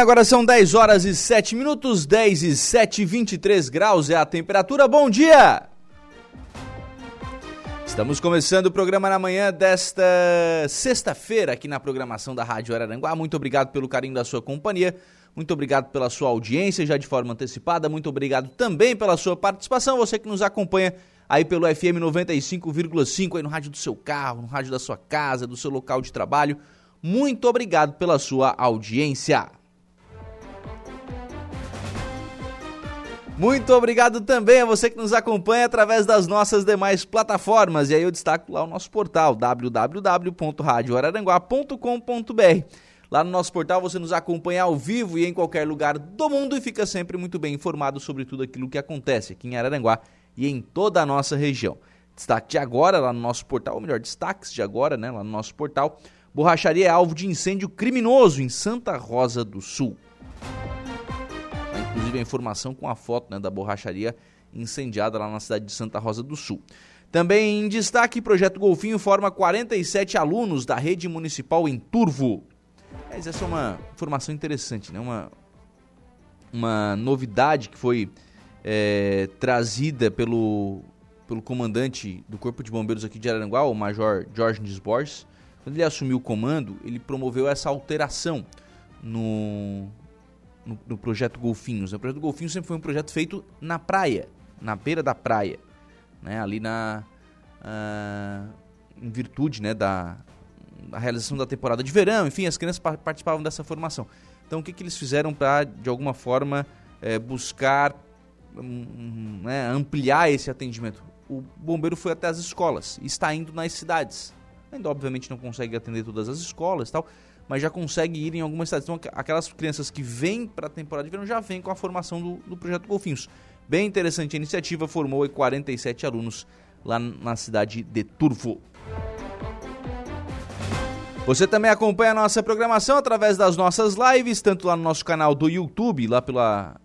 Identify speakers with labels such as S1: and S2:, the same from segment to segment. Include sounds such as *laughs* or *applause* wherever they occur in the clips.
S1: Agora são 10 horas e 7 minutos, 10 e 7, 23 graus é a temperatura. Bom dia! Estamos começando o programa na manhã desta sexta-feira aqui na programação da Rádio Araranguá. Muito obrigado pelo carinho da sua companhia, muito obrigado pela sua audiência já de forma antecipada, muito obrigado também pela sua participação, você que nos acompanha aí pelo FM 95,5 aí no rádio do seu carro, no rádio da sua casa, do seu local de trabalho. Muito obrigado pela sua audiência. Muito obrigado também a você que nos acompanha através das nossas demais plataformas. E aí eu destaco lá o nosso portal www.radioararanguá.com.br. Lá no nosso portal você nos acompanha ao vivo e em qualquer lugar do mundo e fica sempre muito bem informado sobre tudo aquilo que acontece aqui em Araranguá e em toda a nossa região. Destaque de agora lá no nosso portal, ou melhor, destaques de agora, né, lá no nosso portal. Borracharia é alvo de incêndio criminoso em Santa Rosa do Sul inclusive a informação com a foto né, da borracharia incendiada lá na cidade de Santa Rosa do Sul. Também em destaque, projeto Golfinho forma 47 alunos da rede municipal em Turvo. Mas essa é uma informação interessante, né? uma, uma novidade que foi é, trazida pelo, pelo comandante do Corpo de Bombeiros aqui de Aranguá, o Major Jorge Borges. Quando ele assumiu o comando, ele promoveu essa alteração no, no, no projeto Golfinhos. O projeto Golfinhos sempre foi um projeto feito na praia, na beira da praia, né? ali na. Uh, em virtude né, da, da, realização da temporada de verão, enfim, as crianças participavam dessa formação. Então, o que, que eles fizeram para, de alguma forma, é, buscar um, né, ampliar esse atendimento? O bombeiro foi até as escolas, está indo nas cidades. Ainda, obviamente, não consegue atender todas as escolas e tal, mas já consegue ir em algumas cidades. Então, aquelas crianças que vêm para a temporada de verão já vêm com a formação do, do projeto Golfinhos. Bem interessante a iniciativa, formou 47 alunos lá na cidade de Turvo. Você também acompanha a nossa programação através das nossas lives, tanto lá no nosso canal do YouTube, lá pela,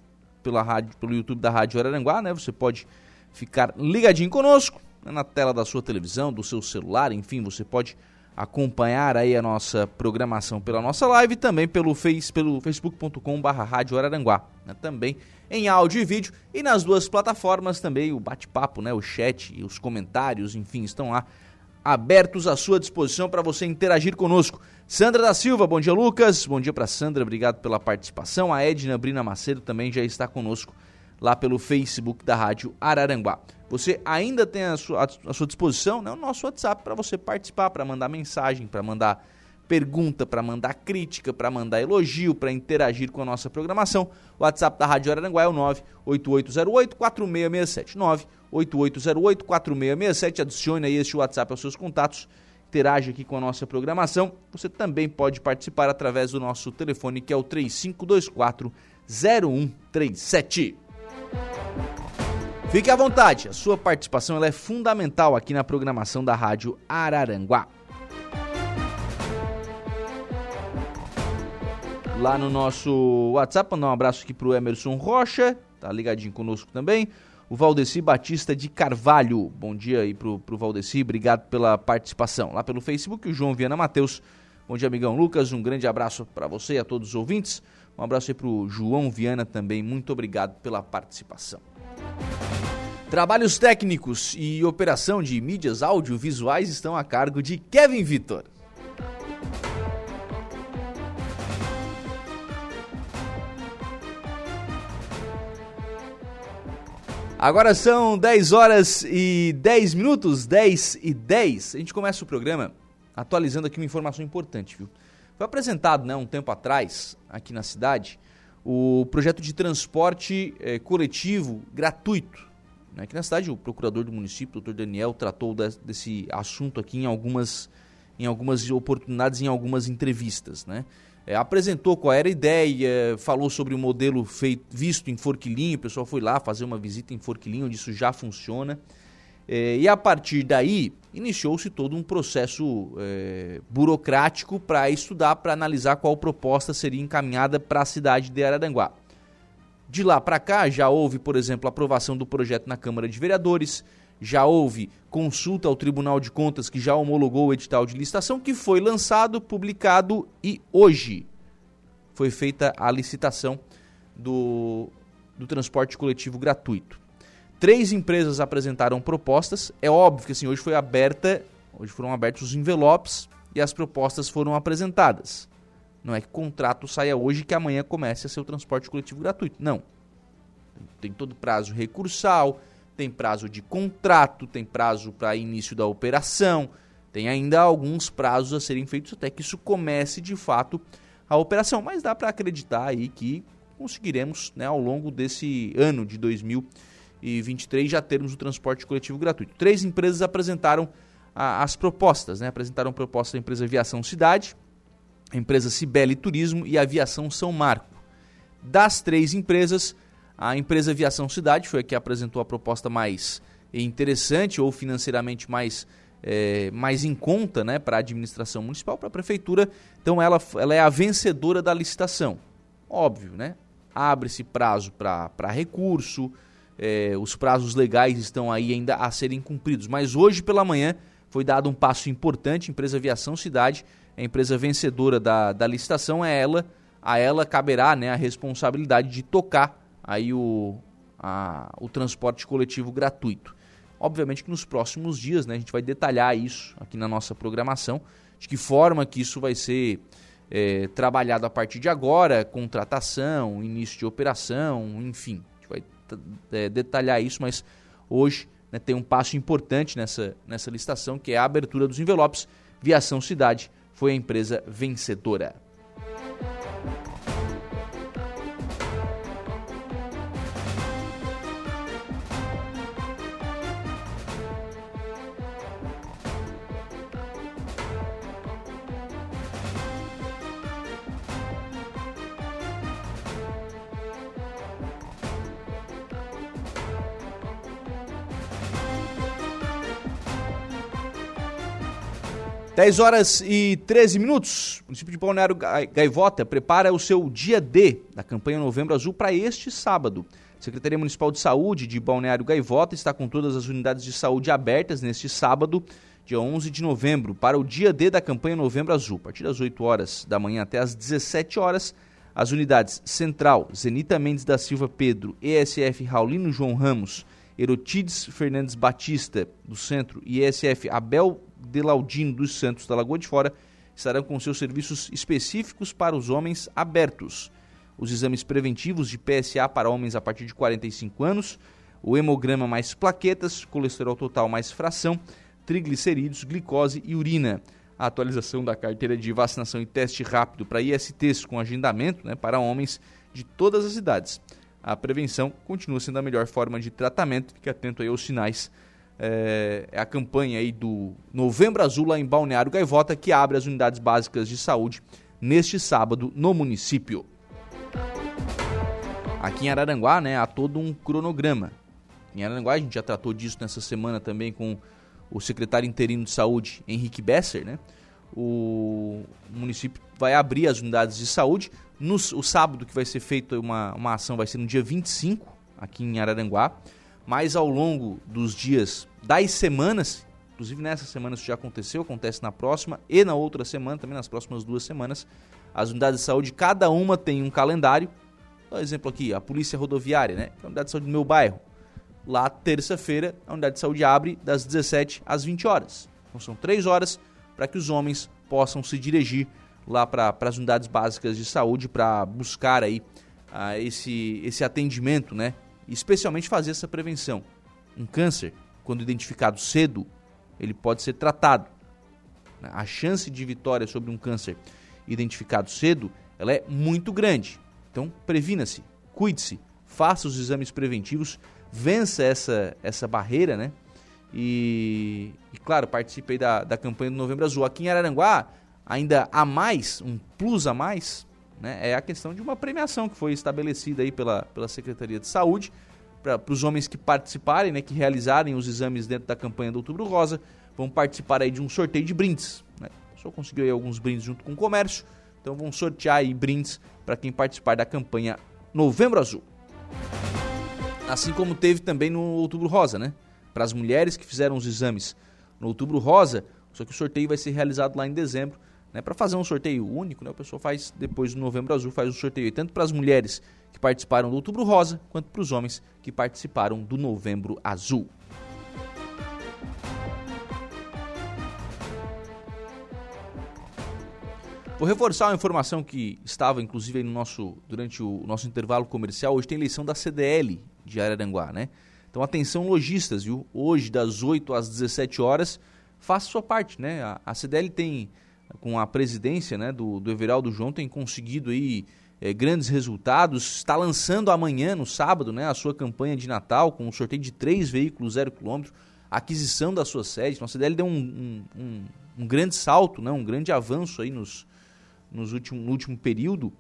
S1: pela rádio, pelo YouTube da Rádio Araranguá, né? Você pode ficar ligadinho conosco né? na tela da sua televisão, do seu celular, enfim, você pode acompanhar aí a nossa programação pela nossa live também pelo, face, pelo facebook.com.br Rádio Araranguá, né? também em áudio e vídeo e nas duas plataformas também o bate-papo, né? o chat e os comentários, enfim, estão lá abertos à sua disposição para você interagir conosco. Sandra da Silva, bom dia Lucas, bom dia para Sandra, obrigado pela participação. A Edna Brina Macedo também já está conosco lá pelo Facebook da Rádio Araranguá. Você ainda tem à sua, sua disposição né, o nosso WhatsApp para você participar, para mandar mensagem, para mandar pergunta, para mandar crítica, para mandar elogio, para interagir com a nossa programação. O WhatsApp da Rádio Araranguá é o 98808-4667. 98808-4667. Adicione aí este WhatsApp aos seus contatos. Interage aqui com a nossa programação. Você também pode participar através do nosso telefone que é o 3524 0137. Fique à vontade, a sua participação é fundamental aqui na programação da Rádio Araranguá. Lá no nosso WhatsApp, mandar um abraço aqui pro Emerson Rocha, tá ligadinho conosco também. O Valdeci Batista de Carvalho, bom dia aí pro, pro Valdeci, obrigado pela participação. Lá pelo Facebook, o João Viana Matheus, bom dia amigão Lucas, um grande abraço para você e a todos os ouvintes. Um abraço aí pro João Viana também, muito obrigado pela participação. Trabalhos técnicos e operação de mídias audiovisuais estão a cargo de Kevin Vitor. Agora são 10 horas e 10 minutos, 10 e 10. A gente começa o programa atualizando aqui uma informação importante, viu? Foi apresentado, né, um tempo atrás, aqui na cidade, o projeto de transporte eh, coletivo gratuito Aqui na cidade, o procurador do município, doutor Daniel, tratou desse assunto aqui em algumas em algumas oportunidades, em algumas entrevistas, né? É, apresentou qual era a ideia, falou sobre o modelo feito, visto em Forquilinho, o pessoal foi lá fazer uma visita em Forquilinho, onde isso já funciona. É, e a partir daí, iniciou-se todo um processo é, burocrático para estudar, para analisar qual proposta seria encaminhada para a cidade de Araranguá. De lá para cá, já houve, por exemplo, aprovação do projeto na Câmara de Vereadores, já houve consulta ao Tribunal de Contas, que já homologou o edital de licitação, que foi lançado, publicado e hoje foi feita a licitação do, do transporte coletivo gratuito. Três empresas apresentaram propostas. É óbvio que assim, hoje foi aberta, hoje foram abertos os envelopes e as propostas foram apresentadas. Não é que o contrato saia hoje que amanhã comece a ser o transporte coletivo gratuito. Não. Tem todo prazo recursal, tem prazo de contrato, tem prazo para início da operação, tem ainda alguns prazos a serem feitos até que isso comece de fato a operação. Mas dá para acreditar aí que conseguiremos, né, ao longo desse ano de 2023, já termos o transporte coletivo gratuito. Três empresas apresentaram a, as propostas, né? apresentaram proposta da empresa Aviação Cidade, a empresa Cibele Turismo e a Aviação São Marco. Das três empresas, a empresa Aviação Cidade foi a que apresentou a proposta mais interessante ou financeiramente mais, é, mais em conta né, para a administração municipal, para a prefeitura. Então ela, ela é a vencedora da licitação. Óbvio, né? Abre-se prazo para recurso, é, os prazos legais estão aí ainda a serem cumpridos. Mas hoje pela manhã foi dado um passo importante, empresa Aviação Cidade, a empresa vencedora da, da licitação, é ela, a ela caberá né, a responsabilidade de tocar aí o, a, o transporte coletivo gratuito. Obviamente que nos próximos dias né, a gente vai detalhar isso aqui na nossa programação, de que forma que isso vai ser é, trabalhado a partir de agora, contratação, início de operação, enfim. É, detalhar isso, mas hoje né, tem um passo importante nessa, nessa licitação, que é a abertura dos envelopes. Viação Cidade foi a empresa vencedora. 10 horas e 13 minutos. O município de Balneário Gaivota prepara o seu dia D da campanha Novembro Azul para este sábado. A Secretaria Municipal de Saúde de Balneário Gaivota está com todas as unidades de saúde abertas neste sábado, dia 11 de novembro, para o dia D da campanha Novembro Azul. A partir das 8 horas da manhã até as 17 horas, as unidades Central, Zenita Mendes da Silva Pedro, ESF Raulino João Ramos, Erotides Fernandes Batista do Centro e ESF Abel Delaudino dos Santos da Lagoa de Fora estarão com seus serviços específicos para os homens abertos. Os exames preventivos de PSA para homens a partir de 45 anos, o hemograma mais plaquetas, colesterol total mais fração, triglicerídeos, glicose e urina. A atualização da carteira de vacinação e teste rápido para ISTs com agendamento né, para homens de todas as idades. A prevenção continua sendo a melhor forma de tratamento. Fique atento aí aos sinais é, é, a campanha aí do Novembro Azul lá em Balneário Gaivota, que abre as unidades básicas de saúde neste sábado no município. Aqui em Araranguá, né, há todo um cronograma. Em Araranguá, a gente já tratou disso nessa semana também com o secretário interino de saúde, Henrique Besser, né? O município vai abrir as unidades de saúde. No, o sábado que vai ser feita uma, uma ação vai ser no dia 25, aqui em Araranguá mas ao longo dos dias das semanas, inclusive nessa semana isso já aconteceu, acontece na próxima e na outra semana, também nas próximas duas semanas, as unidades de saúde, cada uma tem um calendário. Dá um exemplo aqui, a Polícia Rodoviária, né? É a unidade de saúde do meu bairro. Lá, terça-feira, a unidade de saúde abre das 17 às 20 horas. Então são três horas para que os homens possam se dirigir lá para as unidades básicas de saúde para buscar aí uh, esse, esse atendimento, né? especialmente fazer essa prevenção. Um câncer, quando identificado cedo, ele pode ser tratado. A chance de vitória sobre um câncer identificado cedo, ela é muito grande. Então, previna-se, cuide-se, faça os exames preventivos, vença essa, essa barreira, né? E, e claro, participe da, da campanha do Novembro Azul. Aqui em Araranguá, ainda há mais, um plus a mais, né, é a questão de uma premiação que foi estabelecida aí pela, pela Secretaria de Saúde para os homens que participarem, né, que realizarem os exames dentro da campanha do Outubro Rosa, vão participar aí de um sorteio de brindes. Né? Só conseguiu aí alguns brindes junto com o comércio, então vão sortear aí brindes para quem participar da campanha Novembro Azul. Assim como teve também no Outubro Rosa, né? Para as mulheres que fizeram os exames no Outubro Rosa, só que o sorteio vai ser realizado lá em dezembro né, para fazer um sorteio único, né, o pessoal faz depois do Novembro Azul, faz o sorteio tanto para as mulheres que participaram do Outubro Rosa, quanto para os homens que participaram do Novembro Azul. Vou reforçar uma informação que estava inclusive no nosso, durante o nosso intervalo comercial. Hoje tem eleição da CDL de Araranguá, né? Então atenção lojistas, viu? Hoje das 8 às 17 horas, faça sua parte, né? A, a CDL tem com a presidência né, do, do Everaldo João, tem conseguido aí é, grandes resultados. Está lançando amanhã, no sábado, né, a sua campanha de Natal, com um sorteio de três veículos zero quilômetro, aquisição da sua sede. Então, a deu um, um, um, grande salto, né, um grande avanço aí nos, nos último, no último período,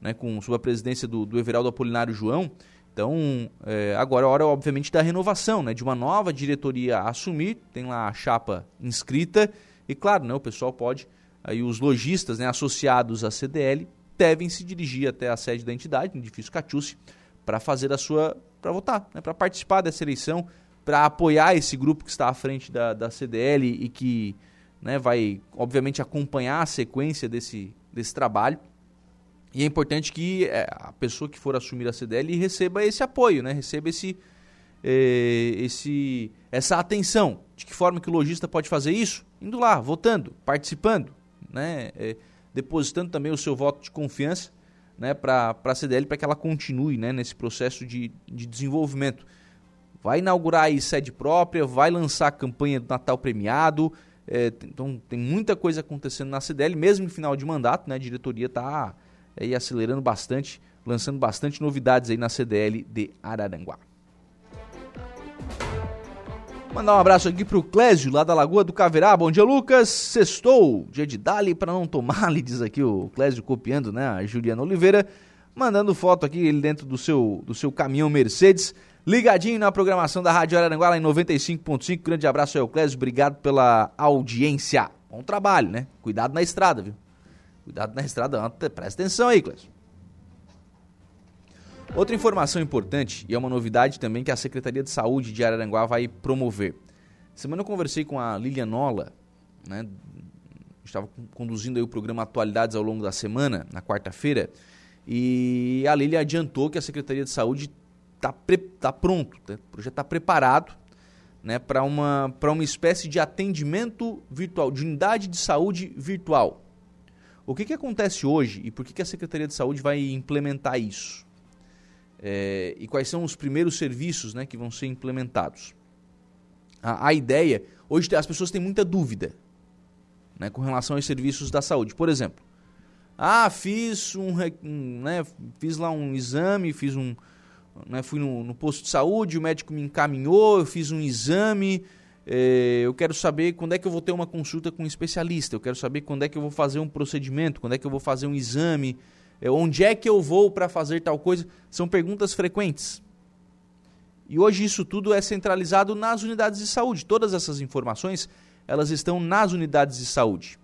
S1: né, com, sob a presidência do, do Everaldo Apolinário João. Então, é, agora é hora, obviamente, da renovação, né, de uma nova diretoria assumir. Tem lá a chapa inscrita. E, claro, né, o pessoal pode aí os lojistas né, associados à CDL devem se dirigir até a sede da entidade, no edifício Catiuci, para fazer a sua. para votar, né, para participar dessa eleição, para apoiar esse grupo que está à frente da, da CDL e que né, vai, obviamente, acompanhar a sequência desse, desse trabalho. E é importante que é, a pessoa que for assumir a CDL receba esse apoio, né, receba esse, eh, esse, essa atenção. De que forma que o lojista pode fazer isso? Indo lá, votando, participando, né, é, depositando também o seu voto de confiança né, para a CDL para que ela continue né, nesse processo de, de desenvolvimento. Vai inaugurar aí sede própria, vai lançar a campanha do Natal premiado. É, então tem muita coisa acontecendo na CDL, mesmo em final de mandato, né, a diretoria está aí acelerando bastante, lançando bastante novidades aí na CDL de Araranguá. Mandar um abraço aqui pro Clésio, lá da Lagoa do Caverá. Bom dia, Lucas. Sextou, dia de Dali para não tomar, *laughs* lhe diz aqui o Clésio copiando, né? A Juliana Oliveira, mandando foto aqui, ele dentro do seu, do seu caminhão Mercedes. Ligadinho na programação da Rádio Araranguá, lá em 95.5. Grande abraço aí ao Clésio, obrigado pela audiência. Bom trabalho, né? Cuidado na estrada, viu? Cuidado na estrada, presta atenção aí, Clésio. Outra informação importante, e é uma novidade também que a Secretaria de Saúde de Araranguá vai promover. Semana eu conversei com a Lilian Nola, né? Estava conduzindo o programa Atualidades ao longo da semana, na quarta-feira, e a Lilian adiantou que a Secretaria de Saúde está tá pronto, tá? o projeto está preparado né, para uma, uma espécie de atendimento virtual, de unidade de saúde virtual. O que, que acontece hoje e por que, que a Secretaria de Saúde vai implementar isso? É, e quais são os primeiros serviços né, que vão ser implementados. A, a, ideia, hoje as pessoas têm muita dúvida né, com relação aos serviços da saúde. Por exemplo, ah, fiz um, né, fiz lá um exame, fiz um, né, fui no, no, posto de saúde, o médico me encaminhou, eu fiz um exame, é, eu quero saber quando é que eu vou ter uma consulta com um especialista, eu quero saber quando é que eu vou fazer um procedimento, quando é que eu vou fazer um exame, onde é que eu vou para fazer tal coisa? São perguntas frequentes. E hoje isso tudo é centralizado nas unidades de saúde. Todas essas informações, elas estão nas unidades de saúde.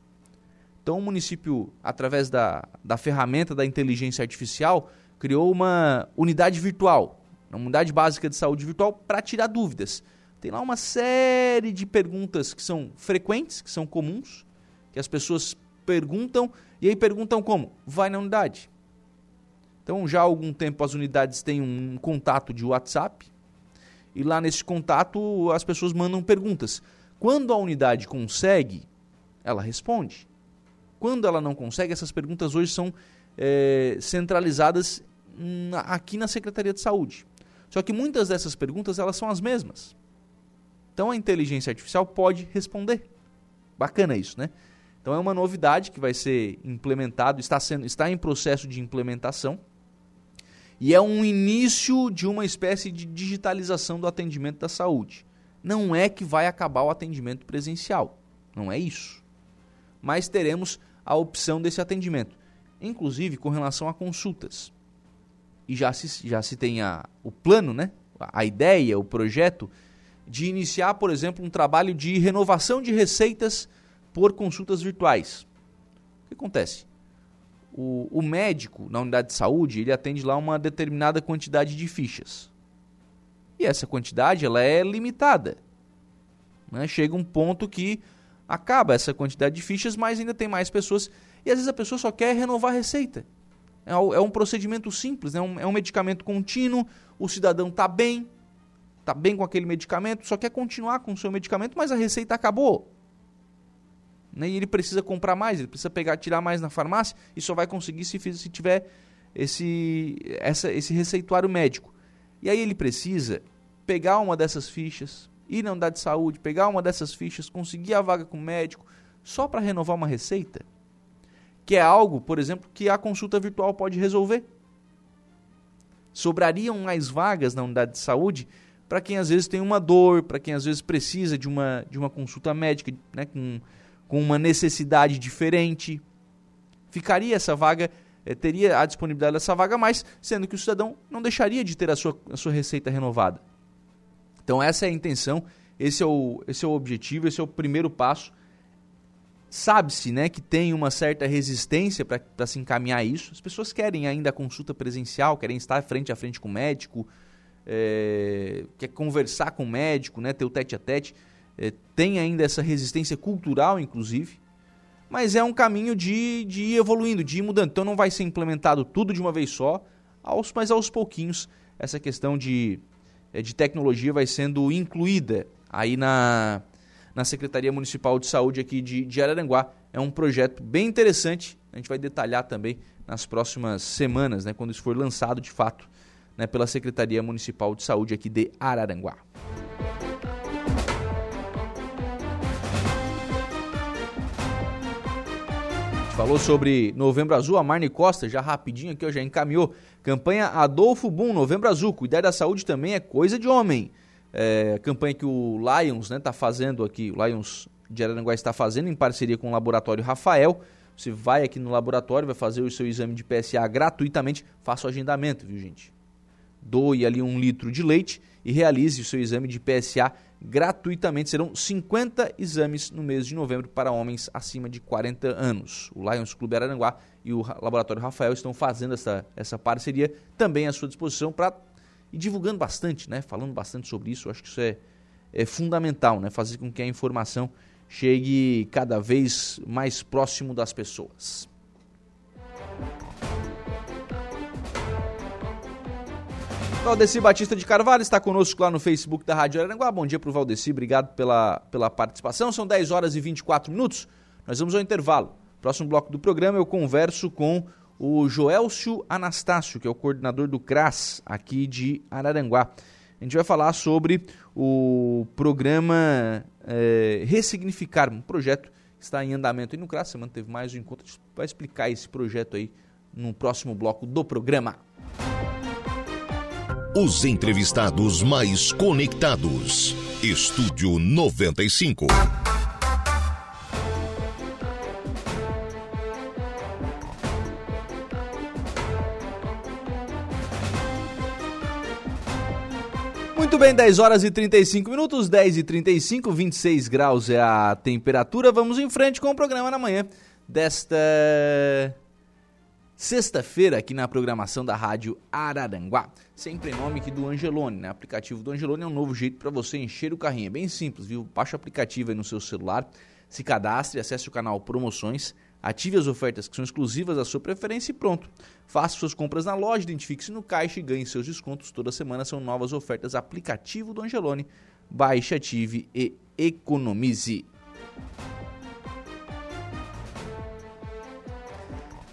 S1: Então o município, através da, da ferramenta da inteligência artificial, criou uma unidade virtual, uma unidade básica de saúde virtual para tirar dúvidas. Tem lá uma série de perguntas que são frequentes, que são comuns, que as pessoas perguntam e aí perguntam como? Vai na unidade. Então, já há algum tempo as unidades têm um contato de WhatsApp e lá nesse contato as pessoas mandam perguntas. Quando a unidade consegue, ela responde. Quando ela não consegue, essas perguntas hoje são é, centralizadas na, aqui na Secretaria de Saúde. Só que muitas dessas perguntas elas são as mesmas. Então a inteligência artificial pode responder. Bacana isso, né? Então é uma novidade que vai ser implementado, está, sendo, está em processo de implementação. E é um início de uma espécie de digitalização do atendimento da saúde. Não é que vai acabar o atendimento presencial, não é isso. Mas teremos a opção desse atendimento, inclusive com relação a consultas. E já se, já se tem a, o plano, né? a ideia, o projeto de iniciar, por exemplo, um trabalho de renovação de receitas por consultas virtuais. O que acontece? O, o, médico na unidade de saúde ele atende lá uma determinada quantidade de fichas. E essa quantidade ela é limitada. Né? Chega um ponto que acaba essa quantidade de fichas, mas ainda tem mais pessoas. E às vezes a pessoa só quer renovar a receita. É, é um procedimento simples, né? um, é um medicamento contínuo, o cidadão está bem, está bem com aquele medicamento, só quer continuar com o seu medicamento, mas a receita acabou. Né? E ele precisa comprar mais, ele precisa pegar, tirar mais na farmácia e só vai conseguir se, se tiver esse, essa, esse receituário médico. E aí ele precisa pegar uma dessas fichas, ir na unidade de saúde, pegar uma dessas fichas, conseguir a vaga com o médico, só para renovar uma receita que é algo, por exemplo, que a consulta virtual pode resolver. Sobrariam mais vagas na unidade de saúde para quem às vezes tem uma dor, para quem às vezes precisa de uma, de uma consulta médica né, com, com uma necessidade diferente. Ficaria essa vaga, eh, teria a disponibilidade dessa vaga mais, sendo que o cidadão não deixaria de ter a sua, a sua receita renovada. Então essa é a intenção, esse é o, esse é o objetivo, esse é o primeiro passo Sabe-se né, que tem uma certa resistência para se encaminhar isso. As pessoas querem ainda a consulta presencial, querem estar frente a frente com o médico, é, quer conversar com o médico, né, ter o tete a tete. É, tem ainda essa resistência cultural, inclusive. Mas é um caminho de, de ir evoluindo, de ir mudando. Então não vai ser implementado tudo de uma vez só, aos, mas aos pouquinhos essa questão de, é, de tecnologia vai sendo incluída aí na, na Secretaria Municipal de Saúde aqui de, de Araranguá. É um projeto bem interessante, a gente vai detalhar também nas próximas semanas, né, quando isso for lançado de fato né, pela Secretaria Municipal de Saúde aqui de Araranguá. Falou sobre Novembro Azul, a Marne Costa já rapidinho aqui, ó, já encaminhou. Campanha Adolfo Boom, Novembro Azul, cuidar da saúde também é coisa de homem é, campanha que o Lions né, tá fazendo aqui, o Lions de Araranguá está fazendo em parceria com o Laboratório Rafael. Você vai aqui no laboratório, vai fazer o seu exame de PSA gratuitamente, faça o agendamento, viu gente? Doe ali um litro de leite e realize o seu exame de PSA gratuitamente. Serão 50 exames no mês de novembro para homens acima de 40 anos. O Lions Clube Araranguá e o Laboratório Rafael estão fazendo essa, essa parceria também à sua disposição para e divulgando bastante, né? Falando bastante sobre isso. Acho que isso é, é fundamental, né? Fazer com que a informação chegue cada vez mais próximo das pessoas. Valdeci Batista de Carvalho está conosco lá no Facebook da Rádio Aranguá. Bom dia para o Valdeci, obrigado pela, pela participação. São 10 horas e 24 minutos. Nós vamos ao intervalo. Próximo bloco do programa eu converso com o Joelcio Anastácio, que é o coordenador do CRAS aqui de Araranguá. A gente vai falar sobre o programa é, Ressignificar, um projeto que está em andamento aí no CRAS. Semana teve mais um encontro, a gente vai explicar esse projeto aí no próximo bloco do programa.
S2: Os entrevistados mais conectados. Estúdio 95.
S1: Muito bem, 10 horas e 35 minutos, 10 e 35, 26 graus é a temperatura. Vamos em frente com o programa na manhã desta sexta-feira aqui na programação da Rádio Araranguá. Sempre em nome aqui do Angelone, né? Aplicativo do Angelone é um novo jeito para você encher o carrinho. É bem simples, viu? Baixa o aplicativo aí no seu celular, se cadastre, acesse o canal Promoções Ative as ofertas que são exclusivas à sua preferência e pronto. Faça suas compras na loja, identifique-se no caixa e ganhe seus descontos. Toda semana são novas ofertas aplicativo do Angelone. Baixe, ative e economize.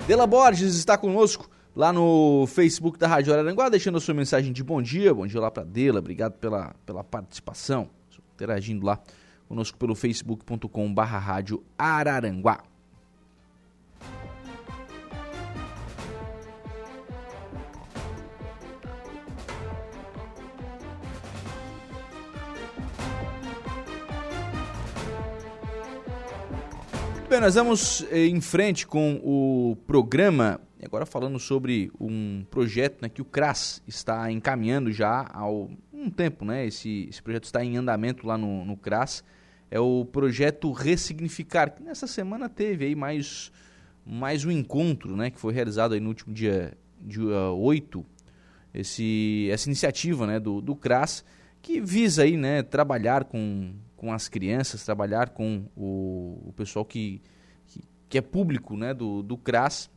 S1: Dela Borges está conosco lá no Facebook da Rádio Araranguá, deixando a sua mensagem de bom dia. Bom dia lá para Dela, obrigado pela, pela participação, interagindo lá conosco pelo facebook.com barra Rádio Araranguá. Bem, nós vamos eh, em frente com o programa, agora falando sobre um projeto né, que o CRAS está encaminhando já há um tempo, né? Esse, esse projeto está em andamento lá no, no CRAS. É o projeto Ressignificar, que nessa semana teve aí mais, mais um encontro, né? Que foi realizado aí no último dia, dia 8, esse, essa iniciativa né, do, do CRAS, que visa aí, né, trabalhar com com as crianças, trabalhar com o, o pessoal que, que, que, é público né, do, do CRAS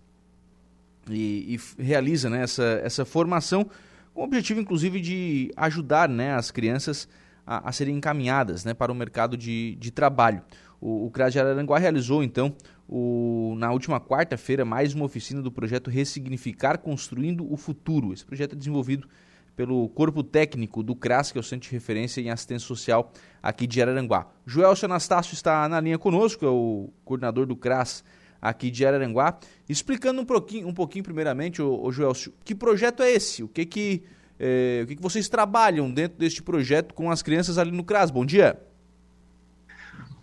S1: e, e, realiza né, essa, essa formação com o objetivo, inclusive, de ajudar né, as crianças a, a serem encaminhadas né, para o mercado de, de trabalho. O, o CRAS de Araranguá realizou, então, o, na última quarta-feira, mais uma oficina do projeto Ressignificar Construindo o Futuro. Esse projeto é desenvolvido pelo corpo técnico do CRAS, que é o Centro de Referência em Assistência Social aqui de Araranguá. Joelcio Anastácio está na linha conosco, é o coordenador do CRAS aqui de Araranguá, explicando um pouquinho, um pouquinho primeiramente, o, o Joelcio, que projeto é esse? O que que, é, o que que vocês trabalham dentro deste projeto com as crianças ali no CRAS? Bom dia.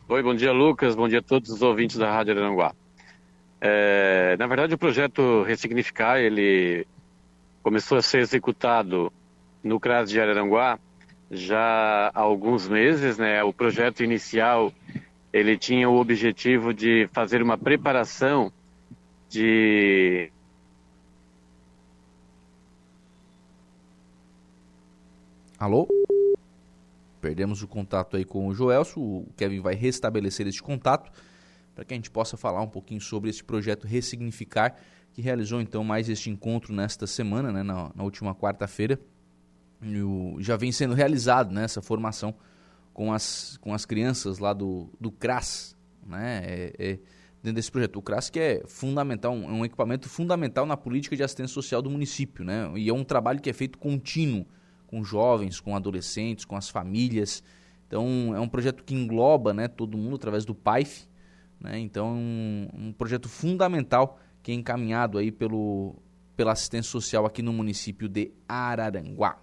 S3: Oi, bom dia Lucas, bom dia a todos os ouvintes da Rádio Araranguá. É, na verdade, o projeto Ressignificar, ele começou a ser executado no CRAS de Araranguá já há alguns meses, né? O projeto inicial ele tinha o objetivo de fazer uma preparação de
S1: Alô? Perdemos o contato aí com o Joelso. O Kevin vai restabelecer este contato para que a gente possa falar um pouquinho sobre esse projeto Ressignificar, que realizou então mais este encontro nesta semana, né, na, na última quarta-feira já vem sendo realizado né, essa formação com as, com as crianças lá do, do CRAS, né, é, é, dentro desse projeto. O CRAS que é fundamental, um, um equipamento fundamental na política de assistência social do município, né, e é um trabalho que é feito contínuo com jovens, com adolescentes, com as famílias. Então é um projeto que engloba né, todo mundo através do PAIF, né, então é um, um projeto fundamental que é encaminhado aí pelo, pela assistência social aqui no município de Araranguá.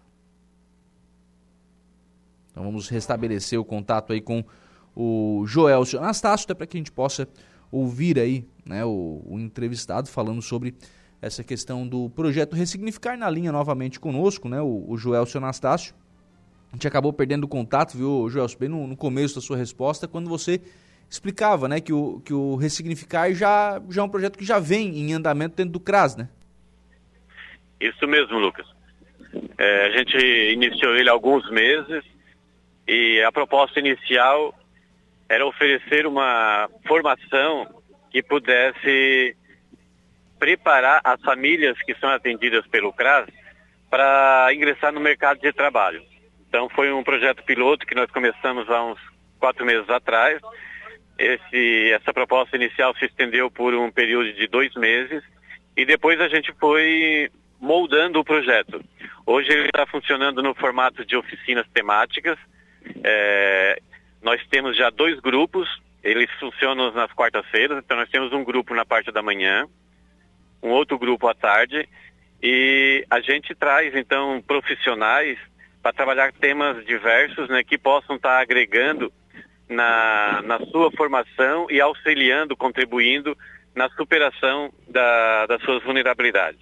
S1: Então vamos restabelecer o contato aí com o Joelcio Anastácio, até para que a gente possa ouvir aí né, o, o, entrevistado falando sobre essa questão do projeto Ressignificar na linha novamente conosco, né, o, o Joelcio Anastácio. A gente acabou perdendo o contato, viu, Joelcio, bem no, no começo da sua resposta, quando você explicava né, que, o, que o Ressignificar já, já é um projeto que já vem em andamento dentro do CRAS, né?
S3: Isso mesmo, Lucas. É, a gente iniciou ele há alguns meses, e a proposta inicial era oferecer uma formação que pudesse preparar as famílias que são atendidas pelo CRAS para ingressar no mercado de trabalho. Então foi um projeto piloto que nós começamos há uns quatro meses atrás. Esse, essa proposta inicial se estendeu por um período de dois meses e depois a gente foi moldando o projeto. Hoje ele está funcionando no formato de oficinas temáticas, é, nós temos já dois grupos, eles funcionam nas quartas-feiras, então nós temos um grupo na parte da manhã, um outro grupo à tarde, e a gente traz então profissionais para trabalhar temas diversos né, que possam estar agregando na, na sua formação e auxiliando, contribuindo na superação da, das suas vulnerabilidades.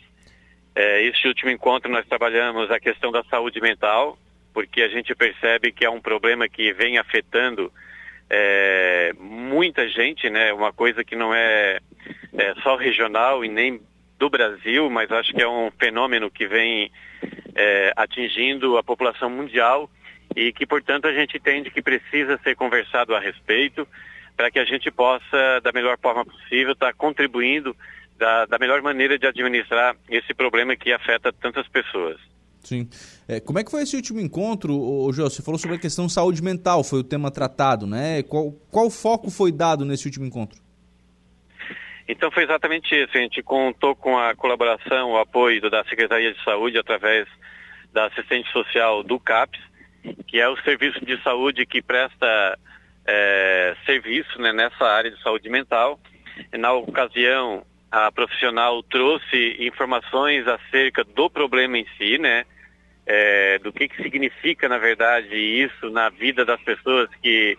S3: É, este último encontro nós trabalhamos a questão da saúde mental, porque a gente percebe que é um problema que vem afetando é, muita gente, né? Uma coisa que não é, é, só regional e nem do Brasil, mas acho que é um fenômeno que vem é, atingindo a população mundial e que, portanto, a gente entende que precisa ser conversado a respeito para que a gente possa, da melhor forma possível, estar tá contribuindo da, da melhor maneira de administrar esse problema que afeta tantas pessoas.
S1: Sim. É, como é que foi esse último encontro, ô, Jô? Você falou sobre a questão saúde mental, foi o tema tratado, né? Qual, qual foco foi dado nesse último encontro?
S3: Então foi exatamente isso. A gente contou com a colaboração, o apoio da Secretaria de Saúde através da assistente social do CAPS, que é o serviço de saúde que presta é, serviço né, nessa área de saúde mental. Na ocasião, a profissional trouxe informações acerca do problema em si, né? É, do que, que significa, na verdade, isso na vida das pessoas que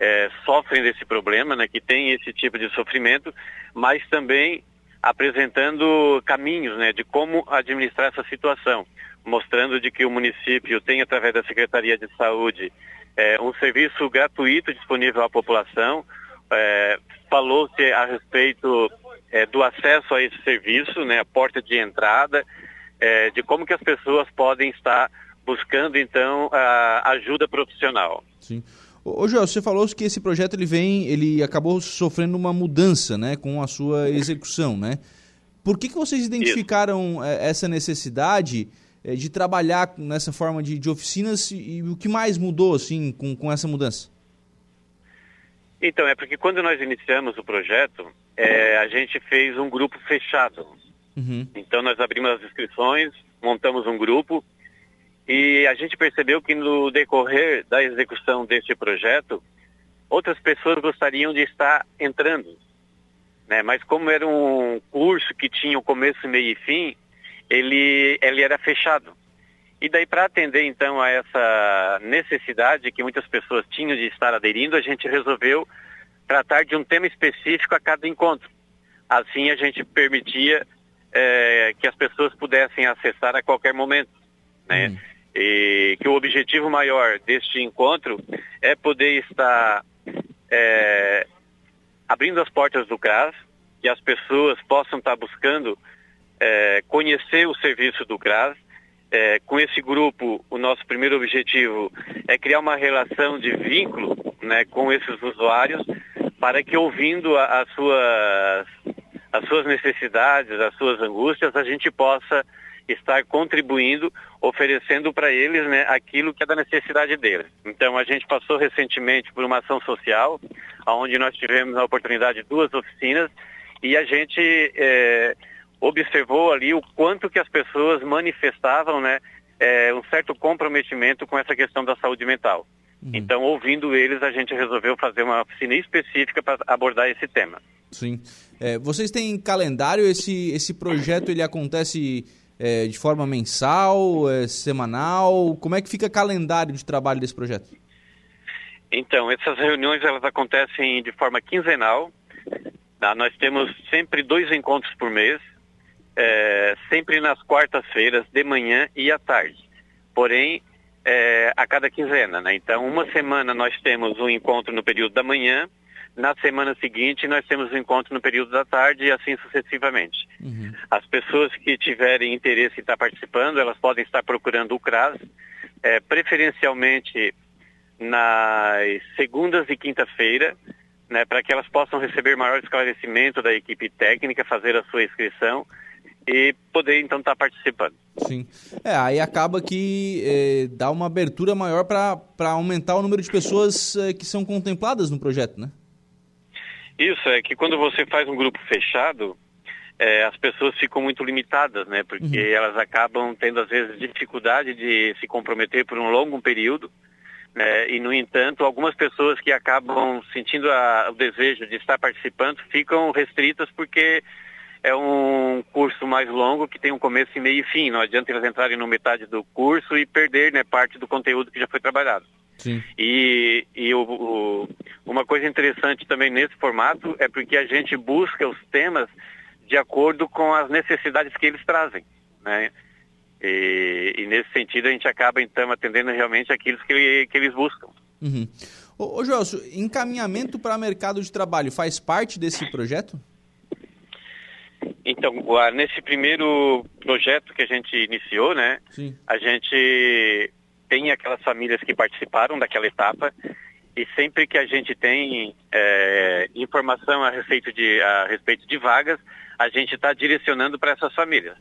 S3: é, sofrem desse problema, né, que tem esse tipo de sofrimento, mas também apresentando caminhos né, de como administrar essa situação, mostrando de que o município tem, através da Secretaria de Saúde, é, um serviço gratuito disponível à população. É, Falou-se a respeito é, do acesso a esse serviço, né, a porta de entrada, é, de como que as pessoas podem estar buscando então ajuda profissional.
S1: Sim. Ô, Joel, você falou que esse projeto ele vem, ele acabou sofrendo uma mudança, né, com a sua execução, né? Por que, que vocês identificaram Isso. É, essa necessidade é, de trabalhar nessa forma de, de oficinas e, e, o que mais mudou, assim, com, com essa mudança?
S3: Então, é porque quando nós iniciamos o projeto, é, a gente fez um grupo fechado. Uhum. Então, nós abrimos as inscrições, montamos um grupo e a gente percebeu que no decorrer da execução deste projeto, outras pessoas gostariam de estar entrando. Né? Mas como era um curso que tinha o começo, meio e fim, ele, ele era fechado. E daí para atender então a essa necessidade que muitas pessoas tinham de estar aderindo, a gente resolveu tratar de um tema específico a cada encontro. Assim a gente permitia é, que as pessoas pudessem acessar a qualquer momento. Né? Hum e que o objetivo maior deste encontro é poder estar é, abrindo as portas do CRAS, que as pessoas possam estar buscando é, conhecer o serviço do CRAS. É, com esse grupo, o nosso primeiro objetivo é criar uma relação de vínculo né, com esses usuários, para que ouvindo a, as, suas, as suas necessidades, as suas angústias, a gente possa estar contribuindo, oferecendo para eles né, aquilo que é da necessidade deles. Então a gente passou recentemente por uma ação social, onde nós tivemos a oportunidade de duas oficinas e a gente é, observou ali o quanto que as pessoas manifestavam né, é, um certo comprometimento com essa questão da saúde mental. Uhum. Então, ouvindo eles, a gente resolveu fazer uma oficina específica para abordar esse tema.
S1: Sim. É, vocês têm calendário? Esse, esse projeto ele acontece é, de forma mensal, é, semanal? Como é que fica o calendário de trabalho desse projeto?
S3: Então, essas reuniões elas acontecem de forma quinzenal. Tá? Nós temos sempre dois encontros por mês, é, sempre nas quartas-feiras, de manhã e à tarde. Porém, é, a cada quinzena. Né? Então, uma semana nós temos um encontro no período da manhã, na semana seguinte, nós temos um encontro no período da tarde e assim sucessivamente. Uhum. As pessoas que tiverem interesse em estar participando, elas podem estar procurando o CRAS, é, preferencialmente nas segundas e quinta-feira, né, para que elas possam receber maior esclarecimento da equipe técnica, fazer a sua inscrição e poder então estar participando.
S1: Sim. É, aí acaba que é, dá uma abertura maior para aumentar o número de pessoas é, que são contempladas no projeto, né?
S3: Isso, é que quando você faz um grupo fechado, é, as pessoas ficam muito limitadas, né? Porque uhum. elas acabam tendo, às vezes, dificuldade de se comprometer por um longo período. Né? E, no entanto, algumas pessoas que acabam sentindo a, o desejo de estar participando ficam restritas porque é um curso mais longo que tem um começo e meio e fim. Não adianta elas entrarem no metade do curso e perder né, parte do conteúdo que já foi trabalhado. Sim. E, e o, o, uma coisa interessante também nesse formato é porque a gente busca os temas de acordo com as necessidades que eles trazem, né? E, e nesse sentido a gente acaba então atendendo realmente aquilo que, que eles buscam.
S1: Uhum. Ô, ô Joelso, encaminhamento para mercado de trabalho faz parte desse projeto?
S3: Então, nesse primeiro projeto que a gente iniciou, né, Sim. a gente tem aquelas famílias que participaram daquela etapa e sempre que a gente tem é, informação a respeito de, a respeito de vagas, a gente está direcionando para essas famílias.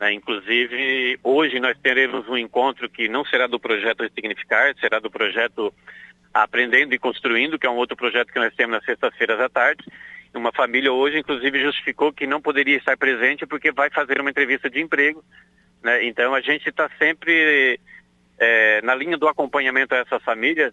S3: Né? Inclusive, hoje nós teremos um encontro que não será do projeto Significar, será do projeto Aprendendo e Construindo, que é um outro projeto que nós temos nas sextas-feiras à tarde. Uma família hoje, inclusive, justificou que não poderia estar presente porque vai fazer uma entrevista de emprego. Né? Então, a gente está sempre é, na linha do acompanhamento a essas famílias,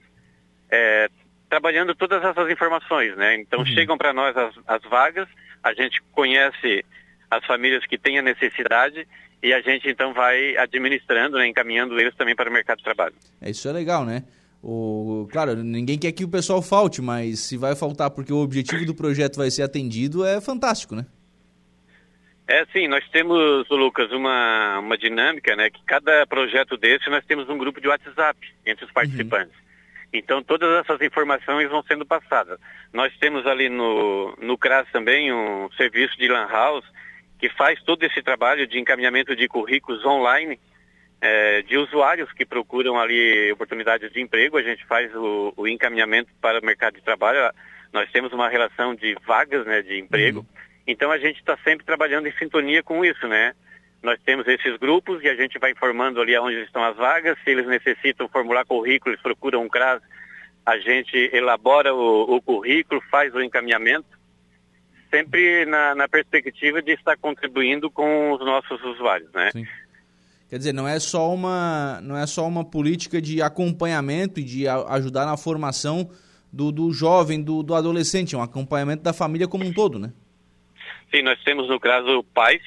S3: é, trabalhando todas essas informações, né? Então uhum. chegam para nós as, as, vagas, a gente conhece as famílias que têm a necessidade e a gente então vai administrando, né, encaminhando eles também para o mercado de trabalho.
S1: É, isso é legal, né? o, claro, ninguém quer que o pessoal falte, mas se vai faltar porque o objetivo do projeto vai ser atendido, é fantástico, né?
S3: É, sim, nós temos, Lucas, uma, uma dinâmica, né? Que cada projeto desse nós temos um grupo de WhatsApp entre os participantes. Uhum. Então todas essas informações vão sendo passadas. Nós temos ali no, no CRAS também um serviço de Lan House que faz todo esse trabalho de encaminhamento de currículos online é, de usuários que procuram ali oportunidades de emprego, a gente faz o, o, encaminhamento para o mercado de trabalho. Nós temos uma relação de vagas né, de emprego, uhum. Então a gente está sempre trabalhando em sintonia com isso, né? Nós temos esses grupos e a gente vai informando ali onde estão as vagas, se eles necessitam formular currículo, eles procuram um CRAS, a gente elabora o, o currículo, faz o encaminhamento, sempre na, na, perspectiva de estar contribuindo com os nossos usuários, né? Sim.
S1: Quer dizer, não é só uma, não é só uma política de acompanhamento e de ajudar na formação do, do jovem, do, do adolescente, é um acompanhamento da família como um todo, né?
S3: Sim, nós temos no caso o PAIS,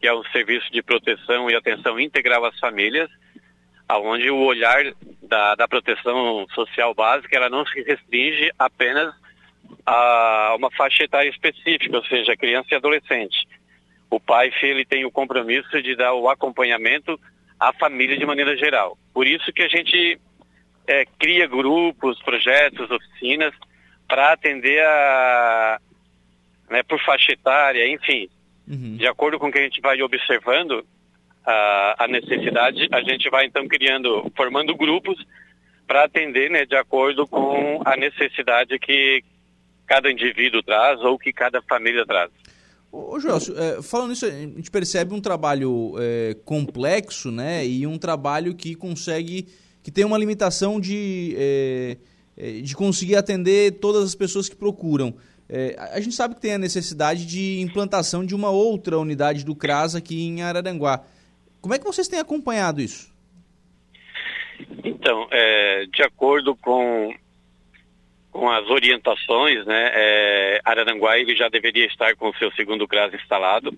S3: que é o Serviço de Proteção e Atenção Integral às Famílias, aonde o olhar da, da proteção social básica ela não se restringe apenas a uma faixa etária específica, ou seja, criança e adolescente o pai ele tem o compromisso de dar o acompanhamento à família de maneira geral. Por isso que a gente é, cria grupos, projetos, oficinas para atender a, né, por faixa etária, enfim, uhum. de acordo com o que a gente vai observando a, a necessidade, a gente vai então criando, formando grupos para atender, né, de acordo com a necessidade que cada indivíduo traz ou que cada família traz.
S1: Ô, Gelson, é, falando isso, a gente percebe um trabalho é, complexo, né? E um trabalho que consegue, que tem uma limitação de, é, é de conseguir atender todas as pessoas que procuram. É, a gente sabe que tem a necessidade de implantação de uma outra unidade do CRAS aqui em Araranguá. Como é que vocês têm acompanhado isso?
S3: Então, é, de acordo com com as orientações, né, é, Araranguá ele já deveria estar com o seu segundo CRAS instalado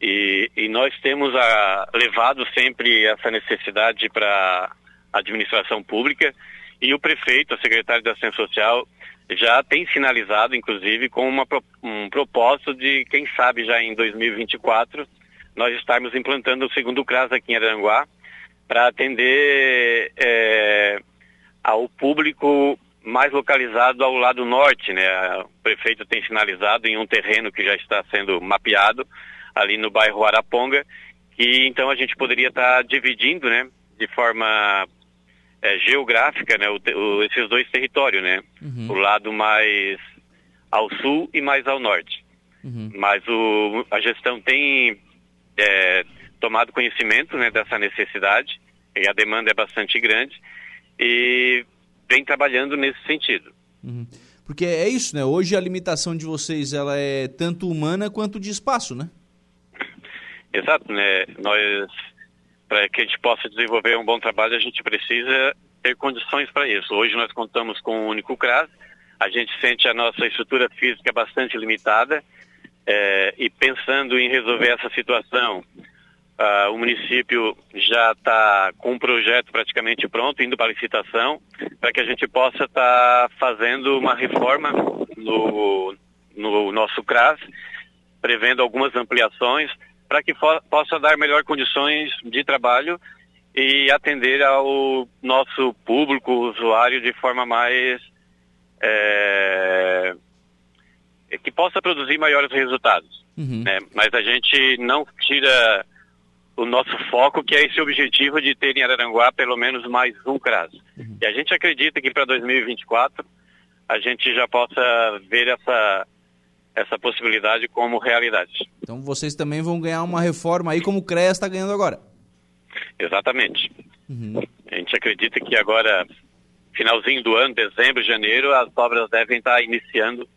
S3: e, e nós temos a, levado sempre essa necessidade para a administração pública e o prefeito, a secretária da Assistência Social, já tem sinalizado, inclusive, com uma, um propósito de, quem sabe, já em 2024, nós estarmos implantando o segundo CRAS aqui em Aranguá para atender é, ao público mais localizado ao lado norte, né? O prefeito tem sinalizado em um terreno que já está sendo mapeado ali no bairro Araponga, que então a gente poderia estar dividindo, né, de forma é, geográfica, né, o, o, esses dois territórios, né? Uhum. O lado mais ao sul e mais ao norte. Uhum. Mas o, a gestão tem é, tomado conhecimento né, dessa necessidade, e a demanda é bastante grande, e vem trabalhando nesse sentido.
S1: Uhum. Porque é isso, né? Hoje a limitação de vocês ela é tanto humana quanto de espaço, né?
S3: Exato, né? Nós, para que a gente possa desenvolver um bom trabalho, a gente precisa ter condições para isso. Hoje nós contamos com um único CRAS, a gente sente a nossa estrutura física bastante limitada é, e pensando em resolver essa situação Uh, o município já está com um projeto praticamente pronto, indo para licitação, para que a gente possa estar tá fazendo uma reforma no, no nosso CRAS, prevendo algumas ampliações, para que possa dar melhor condições de trabalho e atender ao nosso público, usuário, de forma mais. É, que possa produzir maiores resultados. Uhum. Né? Mas a gente não tira o nosso foco, que é esse objetivo de ter em Araranguá pelo menos mais um CRAS. Uhum. E a gente acredita que para 2024 a gente já possa ver essa, essa possibilidade como realidade.
S1: Então vocês também vão ganhar uma reforma aí como o CREAS está ganhando agora.
S3: Exatamente. Uhum. A gente acredita que agora, finalzinho do ano, dezembro, janeiro, as obras devem estar iniciando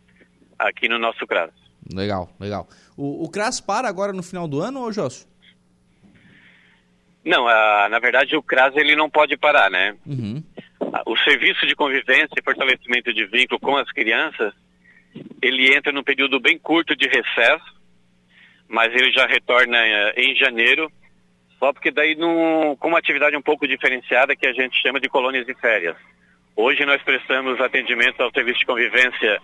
S3: aqui no nosso CRAS.
S1: Legal, legal. O, o CRAS para agora no final do ano, ou Josso?
S3: Não, a, na verdade o CRAS ele não pode parar, né? Uhum. O serviço de convivência e fortalecimento de vínculo com as crianças, ele entra num período bem curto de recesso, mas ele já retorna eh, em janeiro, só porque daí num, com uma atividade um pouco diferenciada que a gente chama de colônias de férias. Hoje nós prestamos atendimento ao serviço de convivência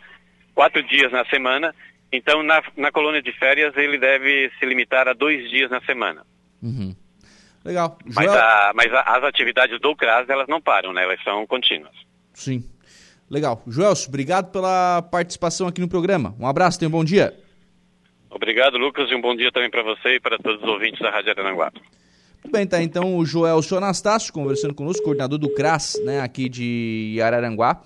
S3: quatro dias na semana, então na, na colônia de férias ele deve se limitar a dois dias na semana.
S1: Uhum. Legal.
S3: Joel... Mas, a, mas a, as atividades do CRAS elas não param, né? Elas são contínuas.
S1: Sim. Legal. Joelso, obrigado pela participação aqui no programa. Um abraço, tenha um bom dia.
S3: Obrigado, Lucas, e um bom dia também para você e para todos os ouvintes da Rádio Aranguá.
S1: Muito bem, tá então o Joelso Anastácio conversando conosco, coordenador do CRAS, né, aqui de Araranguá,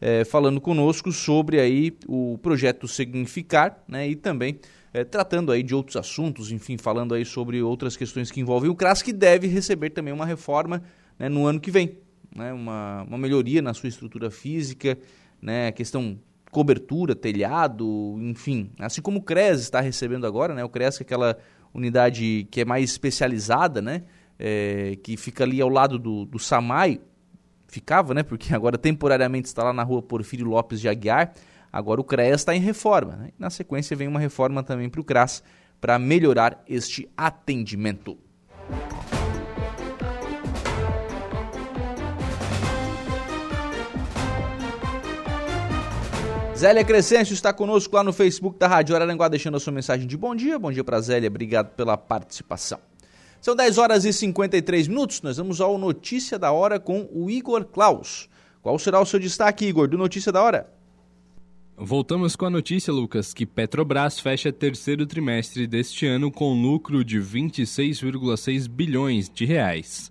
S1: é, falando conosco sobre aí o projeto Significar, né, e também é, tratando aí de outros assuntos, enfim, falando aí sobre outras questões que envolvem o CRAS, que deve receber também uma reforma né, no ano que vem né, uma, uma melhoria na sua estrutura física, né, questão cobertura, telhado, enfim. Assim como o CRES está recebendo agora, né, o CRES é aquela unidade que é mais especializada, né, é, que fica ali ao lado do, do SAMAI, ficava, né, porque agora temporariamente está lá na rua Porfírio Lopes de Aguiar, agora o CRES está em reforma. Né, na sequência vem uma reforma também para o CRAS para melhorar este atendimento. Zélia Crescêncio está conosco lá no Facebook da Rádio Araranguá, deixando a sua mensagem de bom dia. Bom dia para Zélia, obrigado pela participação. São 10 horas e 53 minutos, nós vamos ao Notícia da Hora com o Igor Klaus. Qual será o seu destaque, Igor, do Notícia da Hora?
S4: Voltamos com a notícia, Lucas, que Petrobras fecha terceiro trimestre deste ano com lucro de 26,6 bilhões de reais.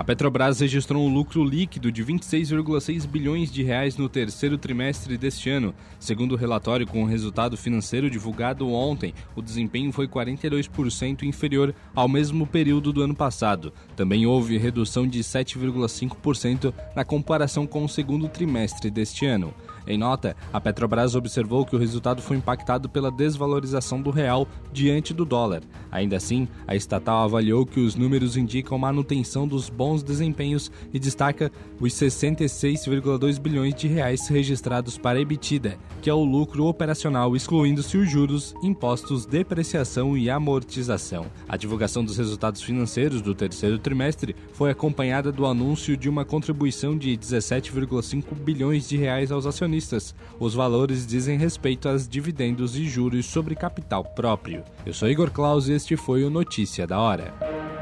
S4: A Petrobras registrou um lucro líquido de 26,6 bilhões de reais no terceiro trimestre deste ano. Segundo o relatório com o resultado financeiro divulgado ontem, o desempenho foi 42% inferior ao mesmo período do ano passado. Também houve redução de 7,5% na comparação com o segundo trimestre deste ano. Em nota, a Petrobras observou que o resultado foi impactado pela desvalorização do real diante do dólar. Ainda assim, a estatal avaliou que os números indicam manutenção dos bons desempenhos e destaca os 66,2 bilhões de reais registrados para a EBITDA, que é o lucro operacional excluindo-se os juros, impostos, depreciação e amortização. A divulgação dos resultados financeiros do terceiro trimestre foi acompanhada do anúncio de uma contribuição de 17,5 bilhões de reais aos acionistas acionistas. Os valores dizem respeito aos dividendos e juros sobre capital próprio. Eu sou Igor Claus e este foi o Notícia da Hora.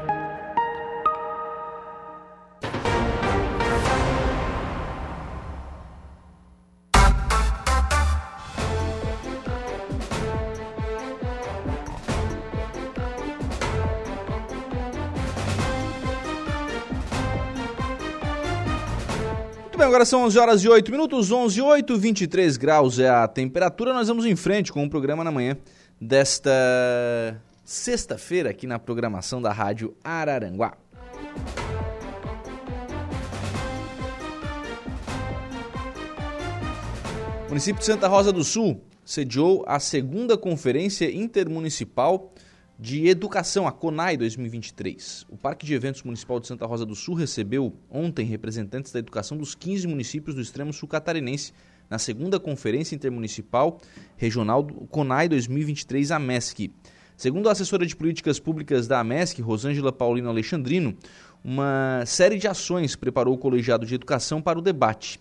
S1: Agora são 11 horas e 8 minutos, 11 e 8, 23 graus é a temperatura. Nós vamos em frente com o programa na manhã desta sexta-feira aqui na programação da Rádio Araranguá. O município de Santa Rosa do Sul sediou a segunda Conferência Intermunicipal de Educação, a CONAI 2023. O Parque de Eventos Municipal de Santa Rosa do Sul recebeu ontem representantes da educação dos 15 municípios do extremo sul catarinense na segunda Conferência Intermunicipal Regional do CONAI 2023 AMESC. Segundo a assessora de políticas públicas da AMESC, Rosângela Paulino Alexandrino, uma série de ações preparou o colegiado de educação para o debate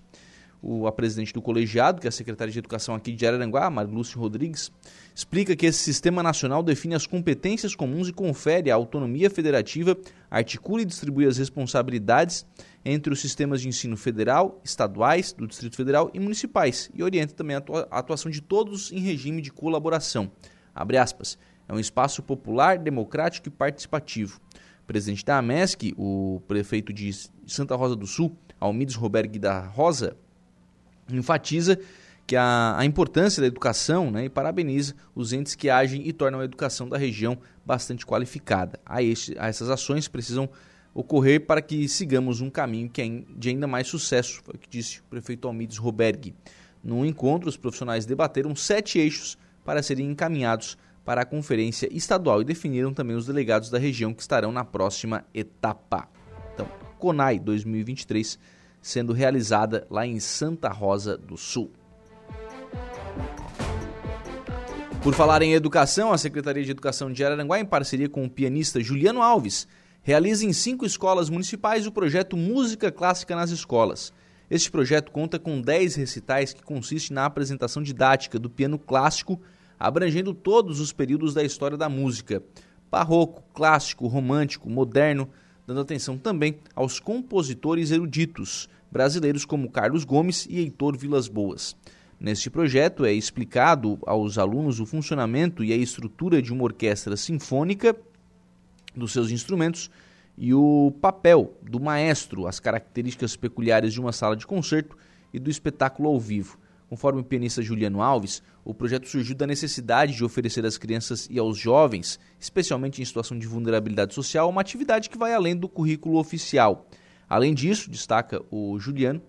S1: o, a presidente do colegiado, que é a secretária de Educação aqui de Araranguá, Marilúcio Rodrigues, explica que esse sistema nacional define as competências comuns e confere a autonomia federativa, articula e distribui as responsabilidades entre os sistemas de ensino federal, estaduais, do Distrito Federal e municipais, e orienta também a atuação de todos em regime de colaboração. Aspas. É um espaço popular, democrático e participativo. O presidente da AMESC, o prefeito de Santa Rosa do Sul, Almides Roberg da Rosa, enfatiza que a, a importância da educação né, e parabeniza os entes que agem e tornam a educação da região bastante qualificada. A, este, a essas ações precisam ocorrer para que sigamos um caminho que é de ainda mais sucesso, foi o que disse o prefeito Almides Roberg. No encontro, os profissionais debateram sete eixos para serem encaminhados para a conferência estadual e definiram também os delegados da região que estarão na próxima etapa. Então, CONAI 2023 sendo realizada lá em Santa Rosa do Sul. Por falar em educação, a Secretaria de Educação de Araranguá, em parceria com o pianista Juliano Alves, realiza em cinco escolas municipais o projeto Música Clássica nas Escolas. Este projeto conta com 10 recitais que consiste na apresentação didática do piano clássico, abrangendo todos os períodos da história da música: barroco, clássico, romântico, moderno, dando atenção também aos compositores eruditos brasileiros como Carlos Gomes e Heitor Vilas Boas. Neste projeto é explicado aos alunos o funcionamento e a estrutura de uma orquestra sinfônica, dos seus instrumentos e o papel do maestro, as características peculiares de uma sala de concerto e do espetáculo ao vivo. Conforme o pianista Juliano Alves, o projeto surgiu da necessidade de oferecer às crianças e aos jovens, especialmente em situação de vulnerabilidade social, uma atividade que vai além do currículo oficial. Além disso, destaca o Juliano,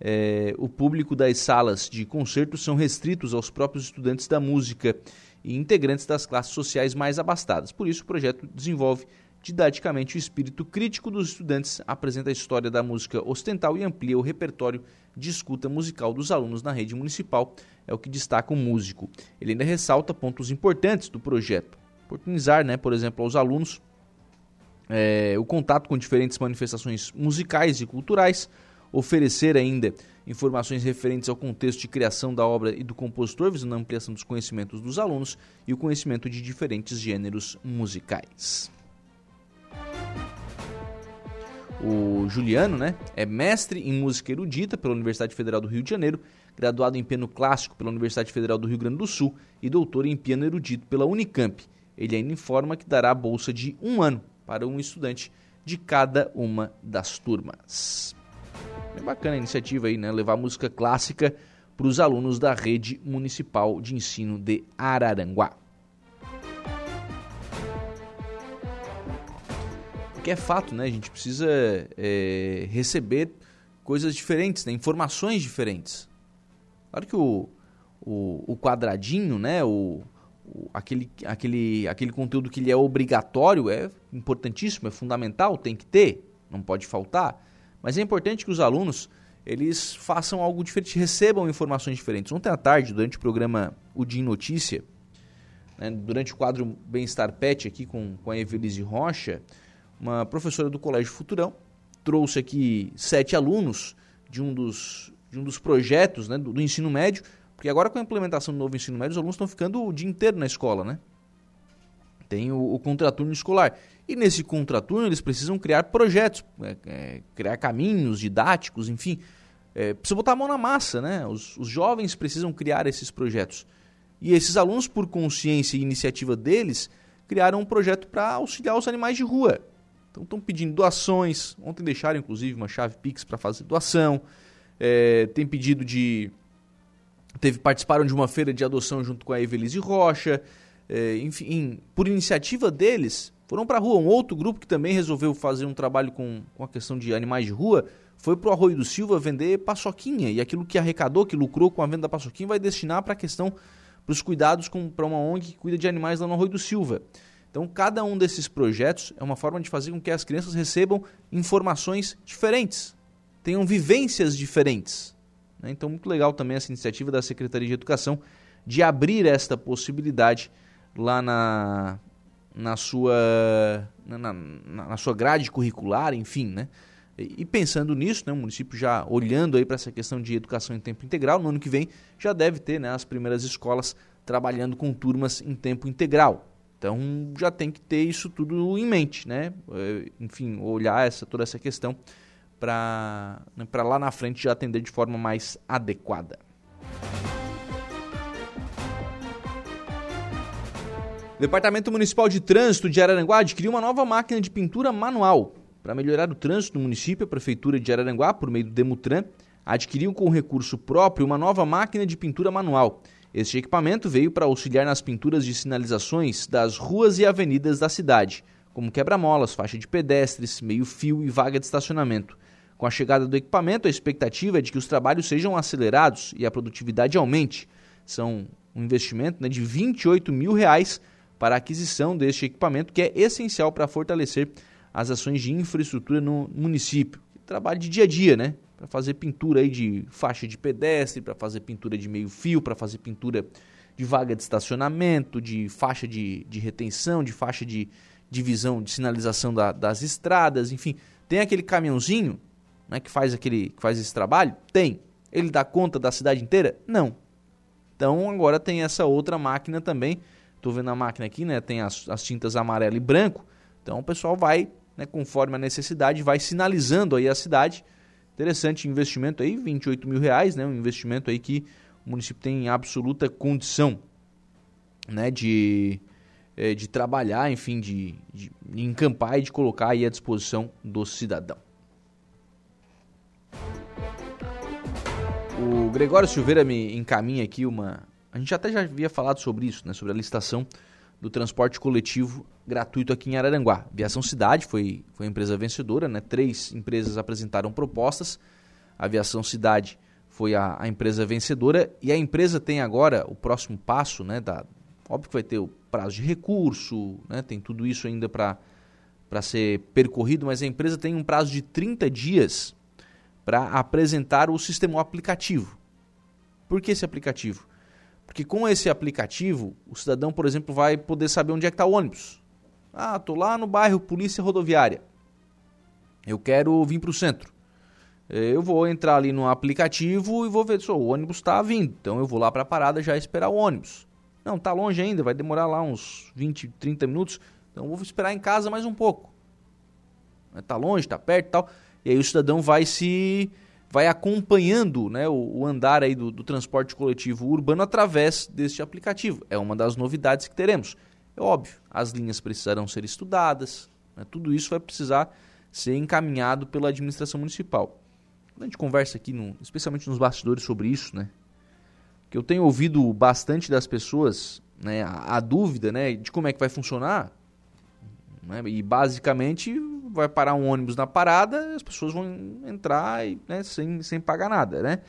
S1: é, o público das salas de concerto são restritos aos próprios estudantes da música e integrantes das classes sociais mais abastadas. Por isso, o projeto desenvolve didaticamente o espírito crítico dos estudantes, apresenta a história da música ostental e amplia o repertório de escuta musical dos alunos na rede municipal, é o que destaca o músico. Ele ainda ressalta pontos importantes do projeto. Oportunizar, né, por exemplo, aos alunos é, o contato com diferentes manifestações musicais e culturais, oferecer ainda informações referentes ao contexto de criação da obra e do compositor, visando a ampliação dos conhecimentos dos alunos e o conhecimento de diferentes gêneros musicais. O Juliano né, é mestre em música erudita pela Universidade Federal do Rio de Janeiro, graduado em piano clássico pela Universidade Federal do Rio Grande do Sul e doutor em piano erudito pela Unicamp. Ele ainda informa que dará a bolsa de um ano para um estudante de cada uma das turmas. É bacana a iniciativa aí, né? Levar música clássica para os alunos da rede municipal de ensino de Araranguá. Porque é fato, né? A gente precisa é, receber coisas diferentes, né? informações diferentes. Claro que o, o, o quadradinho, né? O, aquele, aquele, aquele conteúdo que ele é obrigatório é importantíssimo, é fundamental, tem que ter, não pode faltar. Mas é importante que os alunos eles façam algo diferente, recebam informações diferentes. Ontem à tarde, durante o programa O Dia em Notícia, né, durante o quadro Bem-Estar Pet aqui com, com a Evelise Rocha, uma professora do Colégio Futurão trouxe aqui sete alunos de um dos, de um dos projetos né, do, do ensino médio porque agora com a implementação do novo ensino médio, os alunos estão ficando o dia inteiro na escola, né? Tem o, o contraturno escolar. E nesse contraturno eles precisam criar projetos, é, é, criar caminhos didáticos, enfim. É, precisa botar a mão na massa, né? Os, os jovens precisam criar esses projetos. E esses alunos, por consciência e iniciativa deles, criaram um projeto para auxiliar os animais de rua. Então estão pedindo doações. Ontem deixaram, inclusive, uma chave Pix para fazer doação. É, tem pedido de teve participaram de uma feira de adoção junto com a Evelise Rocha, é, enfim, por iniciativa deles, foram para a rua. Um outro grupo que também resolveu fazer um trabalho com, com a questão de animais de rua foi para o Arroio do Silva vender paçoquinha. E aquilo que arrecadou, que lucrou com a venda da paçoquinha, vai destinar para a questão, para os cuidados para uma ONG que cuida de animais lá no Arroio do Silva. Então, cada um desses projetos é uma forma de fazer com que as crianças recebam informações diferentes, tenham vivências diferentes. Né? Então, muito legal também essa iniciativa da Secretaria de Educação de abrir esta possibilidade lá na, na, sua, na, na sua grade curricular, enfim, né? E pensando nisso, né, o município já olhando aí para essa questão de educação em tempo integral, no ano que vem já deve ter né, as primeiras escolas trabalhando com turmas em tempo integral. Então já tem que ter isso tudo em mente, né? É, enfim, olhar essa, toda essa questão para né, lá na frente já atender de forma mais adequada. O Departamento Municipal de Trânsito de Araranguá adquiriu uma nova máquina de pintura manual. Para melhorar o trânsito no município, a Prefeitura de Araranguá, por meio do Demutran, adquiriu com recurso próprio uma nova máquina de pintura manual. Este equipamento veio para auxiliar nas pinturas de sinalizações das ruas e avenidas da cidade, como quebra-molas, faixa de pedestres, meio-fio e vaga de estacionamento. Com a chegada do equipamento, a expectativa é de que os trabalhos sejam acelerados e a produtividade aumente. São um investimento né, de 28 mil reais para a aquisição deste equipamento, que é essencial para fortalecer as ações de infraestrutura no município. Trabalho de dia a dia, né? Para fazer pintura aí de faixa de pedestre, para fazer pintura de meio fio, para fazer pintura de vaga de estacionamento, de faixa de, de retenção, de faixa de divisão de sinalização da, das estradas, enfim. Tem aquele caminhãozinho né, que faz aquele que faz esse trabalho? Tem. Ele dá conta da cidade inteira? Não. Então agora tem essa outra máquina também. Estou vendo a máquina aqui, né? Tem as, as tintas amarelo e branco. Então o pessoal vai, né, conforme a necessidade, vai sinalizando aí a cidade. Interessante investimento aí, 28 mil reais, né? Um investimento aí que o município tem absoluta condição, né? De, é, de trabalhar, enfim, de, de, encampar e de colocar aí à disposição do cidadão. O Gregório Silveira me encaminha aqui uma. A gente até já havia falado sobre isso, né? Sobre a licitação do transporte coletivo gratuito aqui em Araranguá. Aviação Cidade foi, foi a empresa vencedora, né? Três empresas apresentaram propostas. A Aviação Cidade foi a, a, empresa vencedora e a empresa tem agora o próximo passo, né? Da, óbvio que vai ter o prazo de recurso, né? Tem tudo isso ainda para ser percorrido, mas a empresa tem um prazo de 30 dias para apresentar o sistema o aplicativo. Por que esse aplicativo? Porque com esse aplicativo, o cidadão, por exemplo, vai poder saber onde é que está o ônibus. Ah, estou lá no bairro Polícia Rodoviária. Eu quero vir para o centro. Eu vou entrar ali no aplicativo e vou ver se o ônibus está vindo. Então eu vou lá para a parada já esperar o ônibus. Não, está longe ainda, vai demorar lá uns 20, 30 minutos. Então vou esperar em casa mais um pouco. Está longe, está perto e tal. E aí o cidadão vai se vai acompanhando né, o, o andar aí do, do, transporte coletivo urbano através deste aplicativo. É uma das novidades que teremos. É óbvio, as linhas precisarão ser estudadas, né, tudo isso vai precisar ser encaminhado pela administração municipal. A gente conversa aqui, no, especialmente nos bastidores, sobre isso, né? Que eu tenho ouvido bastante das pessoas né, a, a dúvida né, de como é que vai funcionar. Né, e basicamente vai parar um ônibus na parada, as pessoas vão entrar e, né, sem, sem pagar nada, né?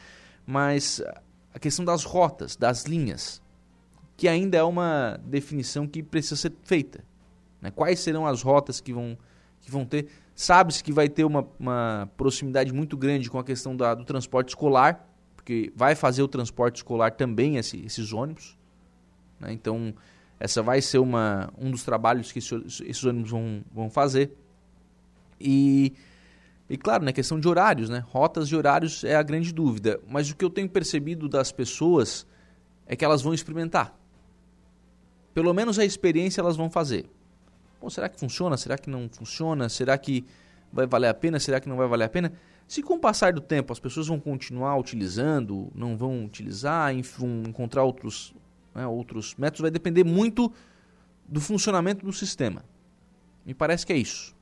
S1: Mas a questão das rotas, das linhas, que ainda é uma definição que precisa ser feita. Né? Quais serão as rotas que vão, que vão ter? Sabe-se que vai ter uma, uma proximidade muito grande com a questão da, do transporte escolar, porque vai fazer o transporte escolar também esse, esses ônibus. Né? Então, essa vai ser uma, um dos trabalhos que esses, esses ônibus vão, vão fazer. E, e claro, na né, questão de horários, né? Rotas de horários é a grande dúvida. Mas o que eu tenho percebido das pessoas é que elas vão experimentar. Pelo menos a experiência elas vão fazer. Bom, será que funciona? Será que não funciona? Será que vai valer a pena? Será que não vai valer a pena? Se com o passar do tempo as pessoas vão continuar utilizando, não vão utilizar, encontrar outros, né, outros métodos, vai depender muito do funcionamento do sistema. Me parece que é isso.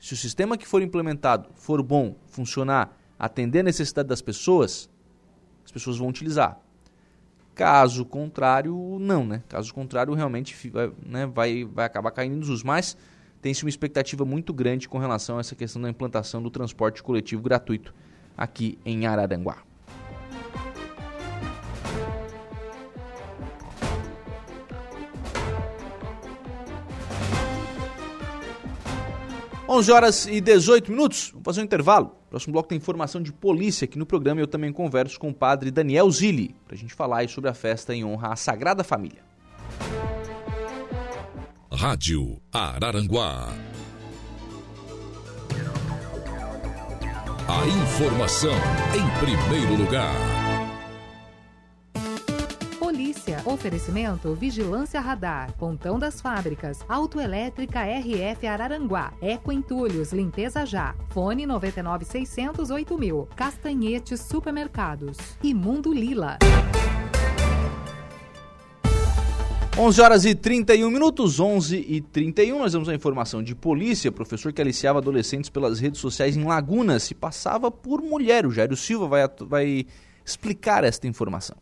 S1: Se o sistema que for implementado for bom, funcionar, atender a necessidade das pessoas, as pessoas vão utilizar. Caso contrário, não, né? Caso contrário, realmente vai, né, vai, vai acabar caindo em desuso. Mas tem-se uma expectativa muito grande com relação a essa questão da implantação do transporte coletivo gratuito aqui em Araranguá. 11 horas e 18 minutos, vamos fazer um intervalo. Próximo bloco tem informação de polícia aqui no programa. Eu também converso com o padre Daniel Zilli para a gente falar sobre a festa em honra à Sagrada Família.
S2: Rádio Araranguá. A informação em primeiro lugar.
S5: Oferecimento Vigilância Radar, Pontão das Fábricas, Autoelétrica RF Araranguá, Eco Entulhos, Limpeza Já, Fone 99608 mil, Castanhetes Supermercados e Mundo Lila.
S1: 11 horas e 31 minutos, 11 e 31. Nós temos a informação de polícia. Professor que aliciava adolescentes pelas redes sociais em Laguna se passava por mulher. O Jairo Silva vai, vai explicar esta informação.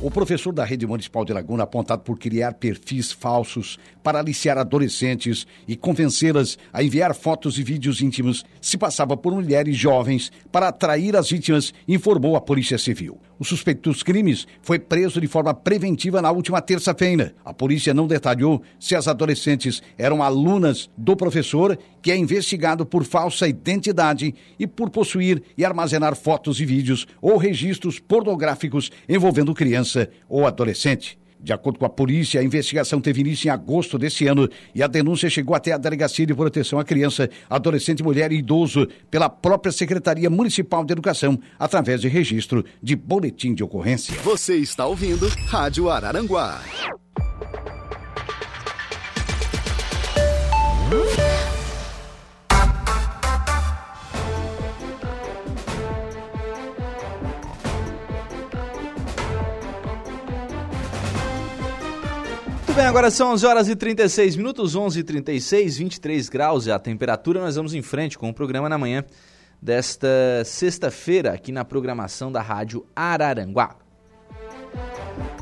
S6: O professor da rede municipal de Laguna, apontado por criar perfis falsos para aliciar adolescentes e convencê-las a enviar fotos e vídeos íntimos, se passava por mulheres jovens para atrair as vítimas, informou a Polícia Civil. O suspeito dos crimes foi preso de forma preventiva na última terça-feira. A polícia não detalhou se as adolescentes eram alunas do professor, que é investigado por falsa identidade e por possuir e armazenar fotos e vídeos ou registros pornográficos envolvendo criança ou adolescente. De acordo com a polícia, a investigação teve início em agosto deste ano e a denúncia chegou até a Delegacia de Proteção à Criança, Adolescente, Mulher e Idoso pela própria Secretaria Municipal de Educação, através de registro de boletim de ocorrência.
S2: Você está ouvindo Rádio Araranguá.
S1: Bem, agora são 11 horas e 36 minutos, 11 e 36, 23 graus é a temperatura. Nós vamos em frente com o programa na manhã desta sexta-feira aqui na programação da Rádio Araranguá.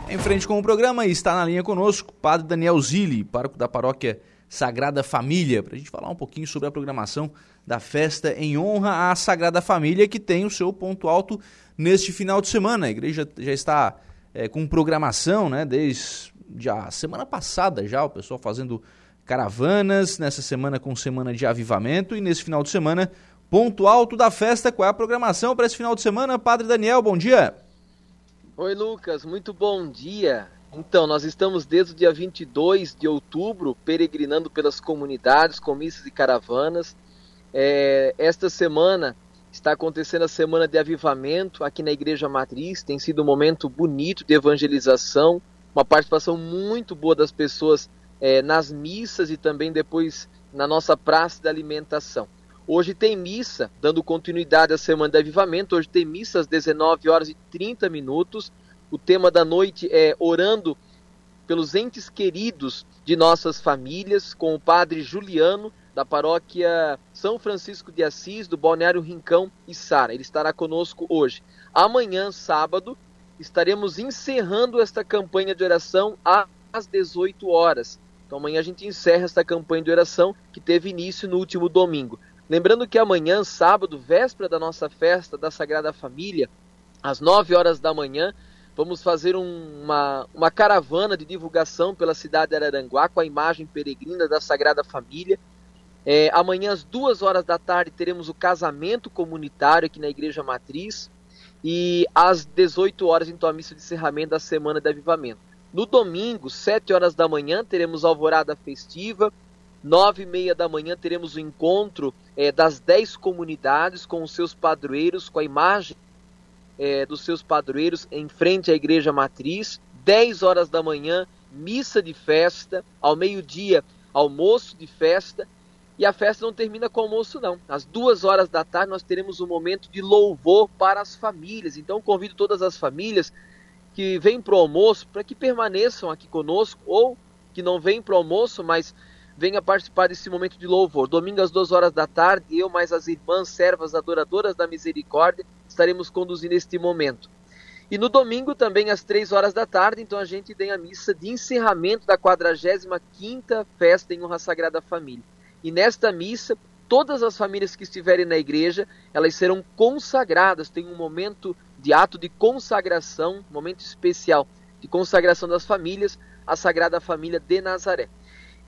S1: Em frente com o programa está na linha conosco Padre Daniel Zilli, pároco da paróquia Sagrada Família, para a gente falar um pouquinho sobre a programação da festa em honra à Sagrada Família, que tem o seu ponto alto neste final de semana. A igreja já está é, com programação, né, desde já semana passada já, o pessoal fazendo caravanas, nessa semana com semana de avivamento e nesse final de semana, ponto alto da festa. Qual é a programação para esse final de semana? Padre Daniel, bom dia.
S7: Oi, Lucas, muito bom dia. Então, nós estamos desde o dia 22 de outubro peregrinando pelas comunidades, com missas e caravanas. É, esta semana está acontecendo a semana de avivamento aqui na Igreja Matriz. Tem sido um momento bonito de evangelização uma participação muito boa das pessoas é, nas missas e também depois na nossa praça de alimentação. Hoje tem missa, dando continuidade à Semana de Avivamento. Hoje tem missa às 19 horas e 30 minutos. O tema da noite é Orando pelos entes queridos de nossas famílias, com o padre Juliano, da paróquia São Francisco de Assis, do Balneário Rincão e Sara. Ele estará conosco hoje. Amanhã, sábado, estaremos encerrando esta campanha de oração às 18 horas. Então amanhã a gente encerra esta campanha de oração que teve início no último domingo. Lembrando que amanhã, sábado, véspera da nossa festa da Sagrada Família, às 9 horas da manhã, vamos fazer um, uma, uma caravana de divulgação pela cidade de Araranguá com a imagem peregrina da Sagrada Família. É, amanhã, às 2 horas da tarde, teremos o casamento comunitário aqui na Igreja Matriz e às 18 horas, então, a missa de encerramento da Semana de Avivamento. No domingo, 7 horas da manhã, teremos a alvorada festiva. 9 e meia da manhã teremos o encontro é, das 10 comunidades com os seus padroeiros, com a imagem é, dos seus padroeiros em frente à igreja matriz. 10 horas da manhã, missa de festa. Ao meio-dia, almoço de festa. E a festa não termina com almoço, não. Às duas horas da tarde nós teremos um momento de louvor para as famílias. Então convido todas as famílias que vêm para o almoço para que permaneçam aqui conosco ou que não vêm para o almoço, mas venha participar desse momento de louvor. Domingo às duas horas da tarde, eu mais as irmãs servas adoradoras da misericórdia estaremos conduzindo este momento. E no domingo também às três horas da tarde, então a gente tem a missa de encerramento da 45 quinta festa em honra Sagrada Família. E nesta missa, todas as famílias que estiverem na igreja, elas serão consagradas, tem um momento de ato de consagração, momento especial de consagração das famílias, a Sagrada Família de Nazaré.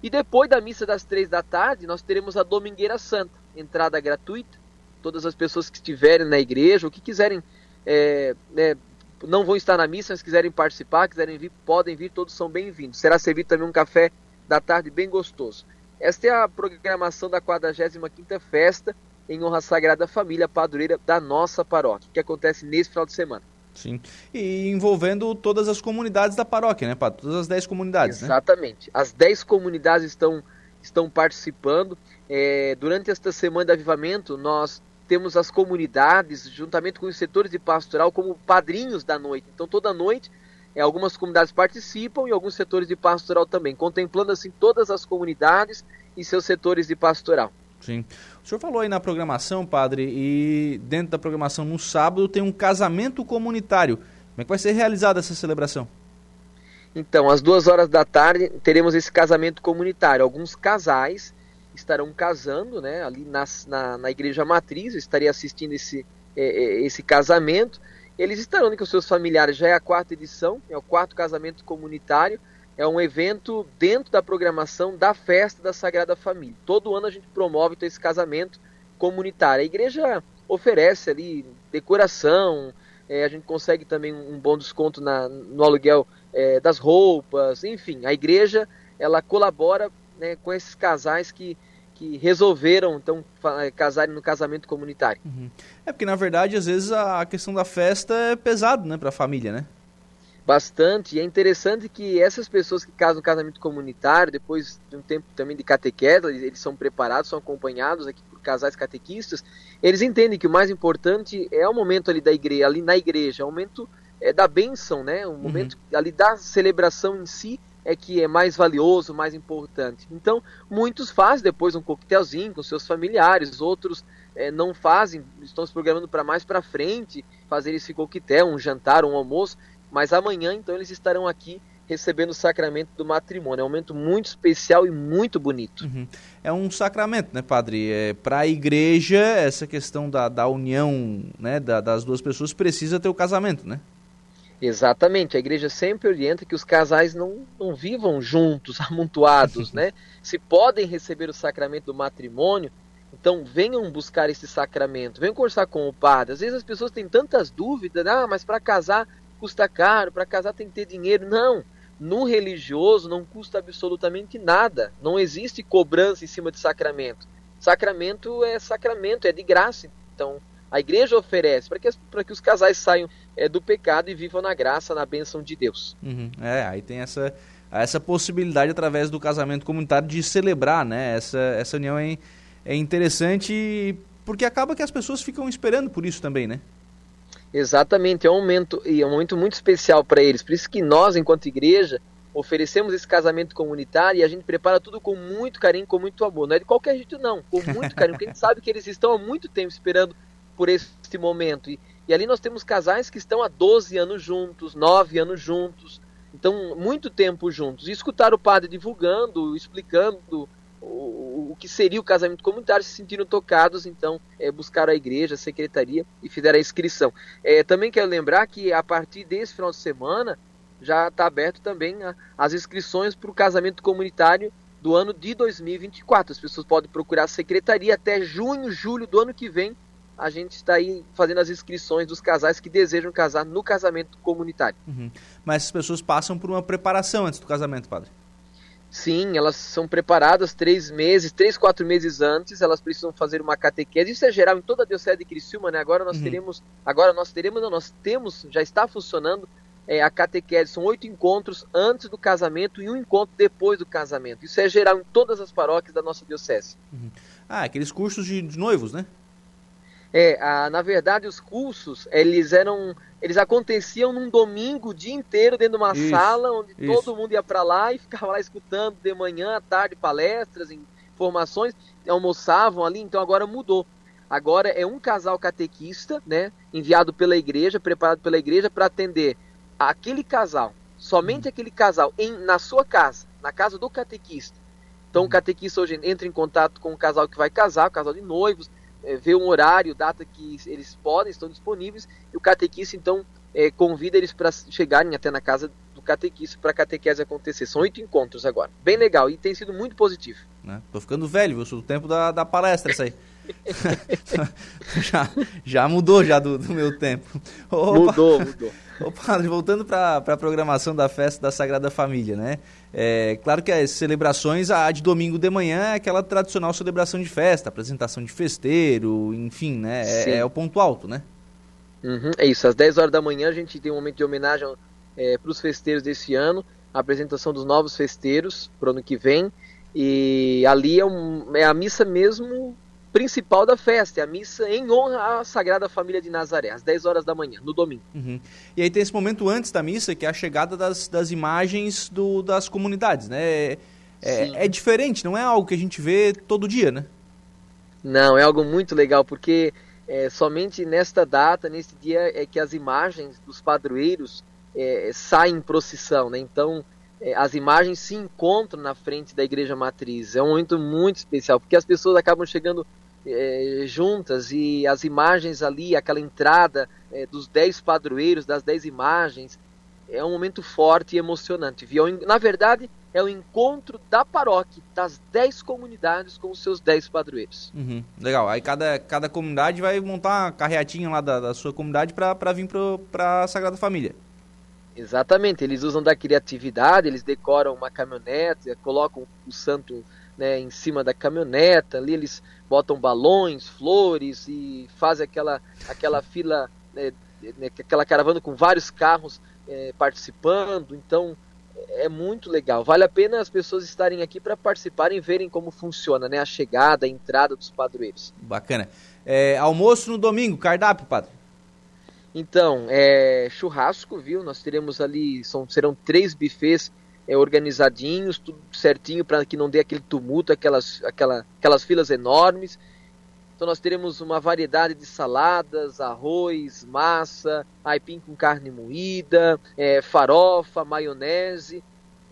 S7: E depois da missa das três da tarde, nós teremos a Domingueira Santa, entrada gratuita. Todas as pessoas que estiverem na igreja ou que quiserem, é, é, não vão estar na missa, mas quiserem participar, quiserem vir, podem vir, todos são bem-vindos. Será servido também um café da tarde bem gostoso. Esta é a programação da 45ª Festa em honra à Sagrada Família Padroeira da nossa paróquia, que acontece nesse final de semana.
S1: Sim. E envolvendo todas as comunidades da paróquia, né, Padre? Todas as 10 comunidades,
S7: né? Exatamente. Né? As 10 comunidades estão, estão participando. É, durante esta semana de avivamento, nós temos as comunidades, juntamente com os setores de pastoral, como padrinhos da noite. Então, toda noite é, algumas comunidades participam e alguns setores de pastoral também, contemplando assim todas as comunidades e seus setores de pastoral.
S1: Sim. O senhor falou aí na programação, padre, e dentro da programação no sábado tem um casamento comunitário. Como é que vai ser realizada essa celebração?
S7: Então, às duas horas da tarde, teremos esse casamento comunitário. Alguns casais estarão casando, né, ali na, na, na igreja matriz, eu estaria assistindo esse, é, é, esse casamento. Eles estarão com seus familiares, já é a quarta edição, é o quarto casamento comunitário. É um evento dentro da programação da festa da Sagrada Família. Todo ano a gente promove então, esse casamento comunitário. A igreja oferece ali decoração, é, a gente consegue também um bom desconto na, no aluguel é, das roupas, enfim, a igreja ela colabora né, com esses casais que, que resolveram então casarem no casamento comunitário.
S1: Uhum. É porque na verdade às vezes a questão da festa é pesado, né, para a família, né?
S7: Bastante. E é interessante que essas pessoas que casam no casamento comunitário, depois de um tempo também de catequese, eles são preparados, são acompanhados aqui por casais catequistas, eles entendem que o mais importante é o momento ali da igreja, ali na igreja, é o momento é, da bênção, né? O momento uhum. ali da celebração em si é que é mais valioso, mais importante. Então, muitos fazem depois um coquetelzinho com seus familiares, outros é, não fazem, estão se programando para mais para frente, fazer esse coquetel, um jantar, um almoço, mas amanhã então eles estarão aqui recebendo o sacramento do matrimônio. É um momento muito especial e muito bonito.
S1: Uhum. É um sacramento, né, padre? É, Para a igreja, essa questão da, da união né, da, das duas pessoas precisa ter o casamento, né?
S7: Exatamente, a igreja sempre orienta que os casais não, não vivam juntos, *laughs* amontoados, né? Se podem receber o sacramento do matrimônio, então venham buscar esse sacramento, venham conversar com o padre. Às vezes as pessoas têm tantas dúvidas, ah, mas para casar custa caro, para casar tem que ter dinheiro. Não, no religioso não custa absolutamente nada, não existe cobrança em cima de sacramento. Sacramento é sacramento, é de graça. Então, a igreja oferece para que, para que os casais saiam é, do pecado e vivam na graça, na bênção de Deus.
S1: Uhum. É, aí tem essa, essa possibilidade através do casamento comunitário de celebrar, né? Essa, essa união é, é interessante porque acaba que as pessoas ficam esperando por isso também, né?
S7: Exatamente, é um momento, e é um momento muito especial para eles. Por isso que nós, enquanto igreja, oferecemos esse casamento comunitário e a gente prepara tudo com muito carinho, com muito amor. Não é de qualquer jeito, não, com muito carinho, porque a gente sabe que eles estão há muito tempo esperando por este momento. E, e ali nós temos casais que estão há 12 anos juntos, 9 anos juntos, então muito tempo juntos. E escutar o padre divulgando, explicando o, o que seria o casamento comunitário, se sentiram tocados, então é, buscaram a igreja, a secretaria e fizeram a inscrição. É, também quero lembrar que a partir desse final de semana já está aberto também a, as inscrições para o casamento comunitário do ano de 2024. As pessoas podem procurar a secretaria até junho, julho do ano que vem a gente está aí fazendo as inscrições dos casais que desejam casar no casamento comunitário.
S1: Uhum. Mas as pessoas passam por uma preparação antes do casamento, padre?
S7: Sim, elas são preparadas três meses, três, quatro meses antes, elas precisam fazer uma catequese. Isso é geral em toda a Diocese de Criciúma, né? Agora nós uhum. teremos, agora nós teremos, não, nós temos, já está funcionando é, a catequese. São oito encontros antes do casamento e um encontro depois do casamento. Isso é geral em todas as paróquias da nossa Diocese.
S1: Uhum. Ah, aqueles cursos de, de noivos, né?
S7: É, a, na verdade, os cursos, eles eram. Eles aconteciam num domingo o dia inteiro dentro de uma isso, sala onde isso. todo mundo ia para lá e ficava lá escutando de manhã à tarde palestras, informações, almoçavam ali, então agora mudou. Agora é um casal catequista, né, enviado pela igreja, preparado pela igreja para atender aquele casal, somente hum. aquele casal em na sua casa, na casa do catequista. Então o hum. catequista hoje entra em contato com o casal que vai casar, o casal de noivos, é, ver um horário, data que eles podem, estão disponíveis, e o catequista então é, convida eles para chegarem até na casa do catequista para a catequese acontecer. São oito encontros agora. Bem legal e tem sido muito positivo.
S1: Né? Tô ficando velho, viu? Sou do tempo da, da palestra isso aí. *laughs* já, já mudou já do, do meu tempo.
S7: Opa. Mudou, mudou.
S1: Ô padre, voltando para a programação da festa da Sagrada Família, né? É, claro que as celebrações, a de domingo de manhã é aquela tradicional celebração de festa, apresentação de festeiro, enfim, né? É, é o ponto alto, né?
S7: Uhum, é isso, às 10 horas da manhã a gente tem um momento de homenagem é, para os festeiros desse ano, a apresentação dos novos festeiros para o ano que vem, e ali é, um, é a missa mesmo principal da festa, é a missa em honra à Sagrada Família de Nazaré, às 10 horas da manhã, no domingo.
S1: Uhum. E aí tem esse momento antes da missa, que é a chegada das, das imagens do, das comunidades, né? É, é, é, diferente, não é algo que a gente vê todo dia, né?
S7: Não, é algo muito legal, porque é, somente nesta data, neste dia, é que as imagens dos padroeiros é, saem em procissão, né? Então, as imagens se encontram na frente da igreja matriz. É um momento muito especial, porque as pessoas acabam chegando é, juntas e as imagens ali, aquela entrada é, dos dez padroeiros, das dez imagens, é um momento forte e emocionante. Viu? Na verdade, é o encontro da paróquia, das dez comunidades com os seus dez padroeiros.
S1: Uhum, legal. Aí cada, cada comunidade vai montar uma carreatinha lá da, da sua comunidade para vir para a Sagrada Família.
S7: Exatamente, eles usam da criatividade, eles decoram uma caminhonete, colocam o santo né, em cima da caminhoneta, ali eles botam balões, flores e fazem aquela, aquela fila, né, né aquela caravana com vários carros é, participando. Então é muito legal. Vale a pena as pessoas estarem aqui para participarem e verem como funciona né, a chegada, a entrada dos padroeiros.
S1: Bacana. É, almoço no domingo, cardápio, padre?
S7: Então, é, churrasco, viu? Nós teremos ali, são, serão três buffets é, organizadinhos, tudo certinho para que não dê aquele tumulto, aquelas, aquela, aquelas filas enormes. Então nós teremos uma variedade de saladas, arroz, massa, aipim com carne moída, é, farofa, maionese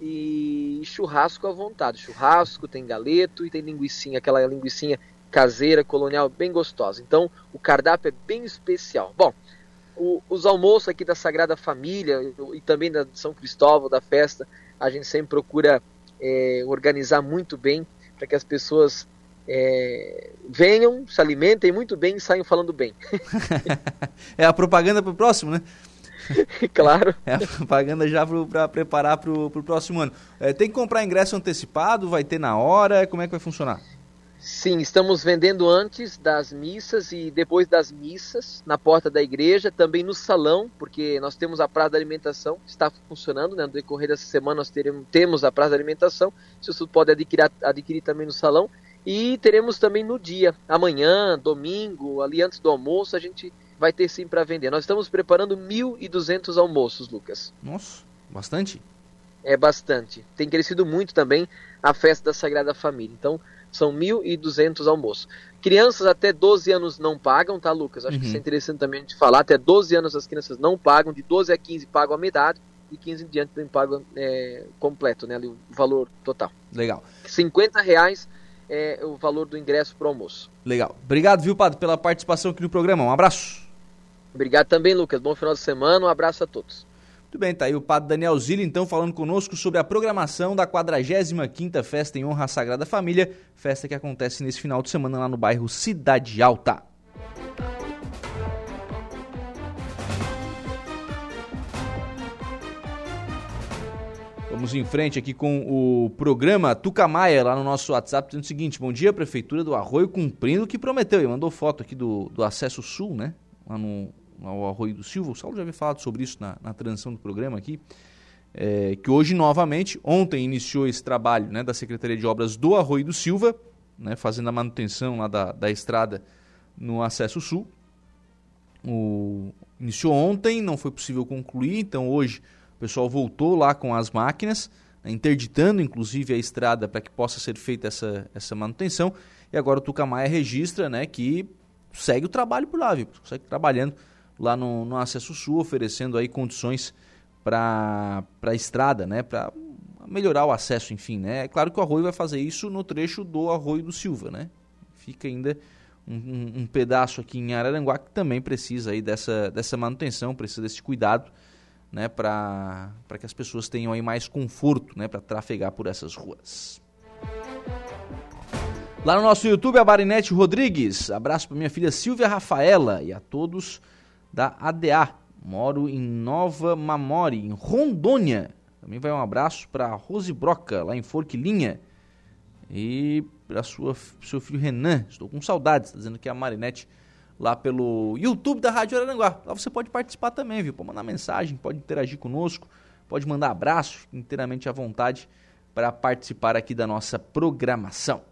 S7: e churrasco à vontade. Churrasco, tem galeto e tem linguiçinha, aquela linguiçinha caseira, colonial, bem gostosa. Então o cardápio é bem especial. Bom, o, os almoços aqui da Sagrada Família e também da São Cristóvão, da festa, a gente sempre procura é, organizar muito bem para que as pessoas é, venham, se alimentem muito bem e saiam falando bem. *laughs*
S1: é a propaganda para o próximo, né?
S7: claro.
S1: É a propaganda já para preparar para o próximo ano. É, tem que comprar ingresso antecipado? Vai ter na hora? Como é que vai funcionar?
S7: Sim, estamos vendendo antes das missas e depois das missas na porta da igreja, também no salão, porque nós temos a praça da alimentação está funcionando, né? No decorrer dessa semana nós teremos, temos a praça da alimentação, você pode adquirir, adquirir também no salão e teremos também no dia, amanhã, domingo, ali antes do almoço, a gente vai ter sim para vender. Nós estamos preparando 1.200 almoços, Lucas.
S1: Nossa, bastante?
S7: É bastante. Tem crescido muito também a festa da Sagrada Família. Então, são 1.200 almoços. Crianças até 12 anos não pagam, tá, Lucas? Acho uhum. que isso é interessante também de falar. Até 12 anos as crianças não pagam, de 12 a 15 pagam a metade e 15 em diante tem pago é, completo, né? Ali, o valor total.
S1: Legal.
S7: 50 reais é o valor do ingresso para o almoço.
S1: Legal. Obrigado, viu, Padre, pela participação aqui no programa. Um abraço.
S7: Obrigado também, Lucas. Bom final de semana. Um abraço a todos.
S1: Muito bem, tá aí o Padre Daniel Zilli, então, falando conosco sobre a programação da 45ª Festa em Honra à Sagrada Família, festa que acontece nesse final de semana lá no bairro Cidade Alta. Vamos em frente aqui com o programa Tucamaia lá no nosso WhatsApp, dizendo o seguinte: Bom dia, Prefeitura do Arroio, cumprindo o que prometeu. E mandou foto aqui do, do acesso sul, né? Lá no ao Arroio do Silva. O Saulo já havia falado sobre isso na, na transição do programa aqui. É, que hoje, novamente, ontem iniciou esse trabalho né, da Secretaria de Obras do Arroio do Silva, né, fazendo a manutenção lá da, da estrada no acesso sul. O, iniciou ontem, não foi possível concluir, então hoje o pessoal voltou lá com as máquinas, né, interditando inclusive a estrada para que possa ser feita essa, essa manutenção. E agora o Tucamaia registra né, que segue o trabalho por lá, viu? segue trabalhando lá no, no Acesso Sul, oferecendo aí condições para a estrada, né? Para melhorar o acesso, enfim, né? É claro que o Arroio vai fazer isso no trecho do Arroio do Silva, né? Fica ainda um, um, pedaço aqui em Araranguá que também precisa aí dessa, dessa manutenção, precisa desse cuidado né, para que as pessoas tenham aí mais conforto né, para trafegar por essas ruas. Lá no nosso YouTube, a Barinete Rodrigues. Abraço para minha filha Silvia Rafaela e a todos da ADA. Moro em Nova Mamori, em Rondônia. Também vai um abraço para Rose Broca, lá em Forquilinha. E para seu filho Renan. Estou com saudades, está dizendo que é a Marinete lá pelo YouTube da Rádio Araranguá. Lá você pode participar também, viu? Pode mandar mensagem, pode interagir conosco, pode mandar abraço, inteiramente à vontade para participar aqui da nossa programação.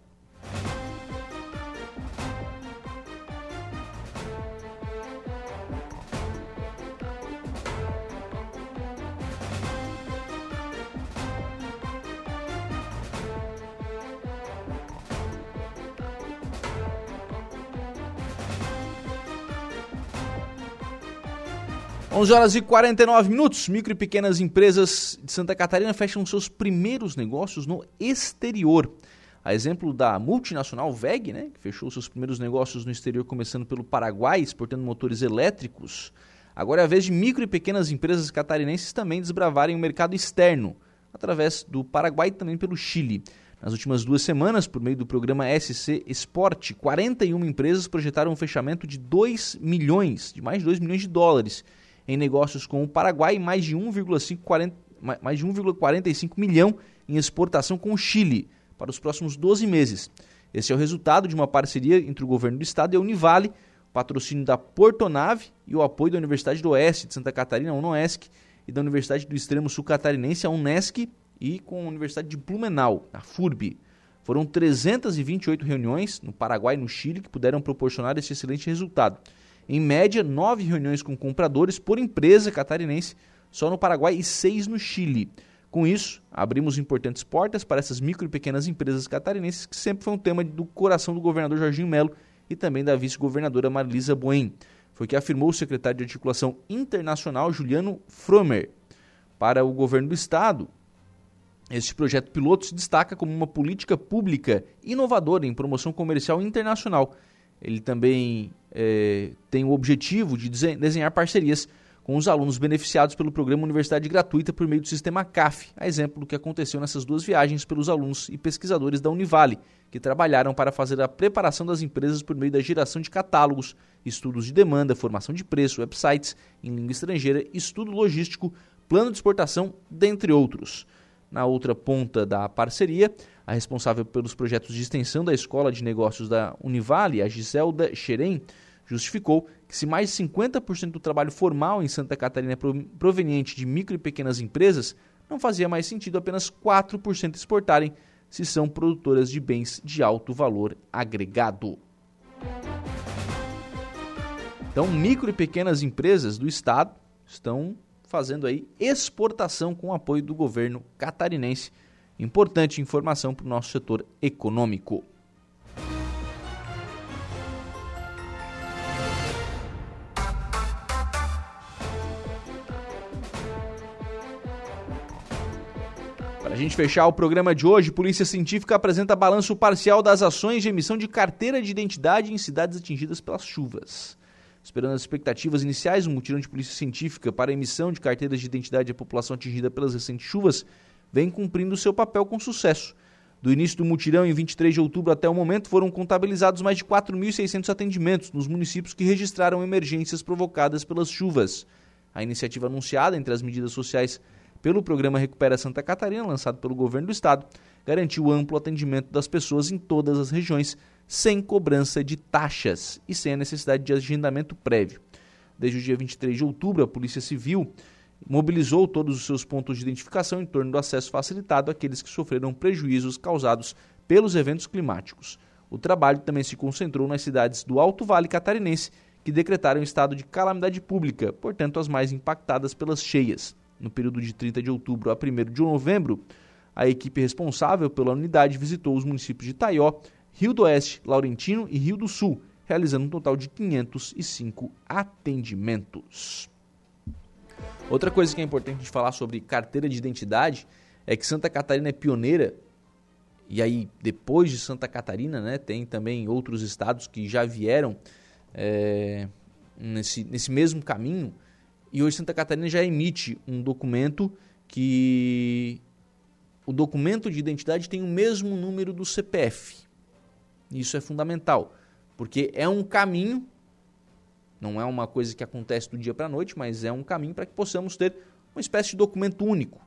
S1: 11 horas e 49 minutos. Micro e pequenas empresas de Santa Catarina fecham seus primeiros negócios no exterior. A exemplo da multinacional VEG, né, que fechou seus primeiros negócios no exterior, começando pelo Paraguai, exportando motores elétricos. Agora é a vez de micro e pequenas empresas catarinenses também desbravarem o mercado externo, através do Paraguai e também pelo Chile. Nas últimas duas semanas, por meio do programa SC Esporte, 41 empresas projetaram um fechamento de 2 milhões, de mais de 2 milhões de dólares em negócios com o Paraguai e mais de 1,45 milhão em exportação com o Chile para os próximos 12 meses. Esse é o resultado de uma parceria entre o governo do estado e a Univale, patrocínio da Portonave e o apoio da Universidade do Oeste de Santa Catarina, a UNOESC, e da Universidade do Extremo Sul Catarinense, a UNESCO, e com a Universidade de Blumenau, a FURB. Foram 328 reuniões no Paraguai e no Chile que puderam proporcionar esse excelente resultado. Em média, nove reuniões com compradores por empresa catarinense só no Paraguai e seis no Chile. Com isso, abrimos importantes portas para essas micro e pequenas empresas catarinenses, que sempre foi um tema do coração do governador Jorginho Melo e também da vice-governadora Marilisa Boen. Foi o que afirmou o secretário de Articulação Internacional, Juliano Fromer. Para o governo do estado, este projeto piloto se destaca como uma política pública inovadora em promoção comercial internacional. Ele também é, tem o objetivo de desenhar parcerias com os alunos beneficiados pelo programa Universidade Gratuita por meio do sistema CAF, a exemplo do que aconteceu nessas duas viagens pelos alunos e pesquisadores da Univale, que trabalharam para fazer a preparação das empresas por meio da geração de catálogos, estudos de demanda, formação de preço, websites em língua estrangeira, estudo logístico, plano de exportação, dentre outros. Na outra ponta da parceria, a responsável pelos projetos de extensão da Escola de Negócios da Univale, a Giselda Xerém, justificou que se mais de 50% do trabalho formal em Santa Catarina é proveniente de micro e pequenas empresas, não fazia mais sentido apenas 4% exportarem se são produtoras de bens de alto valor agregado. Então, micro e pequenas empresas do estado estão fazendo aí exportação com apoio do governo catarinense. Importante informação para o nosso setor econômico. Para a gente fechar o programa de hoje, Polícia Científica apresenta balanço parcial das ações de emissão de carteira de identidade em cidades atingidas pelas chuvas. Esperando as expectativas iniciais, o mutirão de polícia científica para a emissão de carteiras de identidade à população atingida pelas recentes chuvas vem cumprindo seu papel com sucesso. Do início do mutirão, em 23 de outubro até o momento, foram contabilizados mais de 4.600 atendimentos nos municípios que registraram emergências provocadas pelas chuvas. A iniciativa anunciada entre as medidas sociais pelo programa Recupera Santa Catarina, lançado pelo governo do estado, garantiu amplo atendimento das pessoas em todas as regiões, sem cobrança de taxas e sem a necessidade de agendamento prévio. Desde o dia 23 de outubro, a Polícia Civil mobilizou todos os seus pontos de identificação em torno do acesso facilitado àqueles que sofreram prejuízos causados pelos eventos climáticos. O trabalho também se concentrou nas cidades do Alto Vale Catarinense, que decretaram estado de calamidade pública, portanto as mais impactadas pelas cheias. No período de 30 de outubro a 1 de novembro, a equipe responsável pela unidade visitou os municípios de Taió, Rio do Oeste, Laurentino e Rio do Sul, realizando um total de 505 atendimentos. Outra coisa que é importante de falar sobre carteira de identidade é que Santa Catarina é pioneira, e aí depois de Santa Catarina, né, tem também outros estados que já vieram é, nesse, nesse mesmo caminho, e hoje Santa Catarina já emite um documento que o documento de identidade tem o mesmo número do CPF. Isso é fundamental, porque é um caminho, não é uma coisa que acontece do dia para a noite, mas é um caminho para que possamos ter uma espécie de documento único.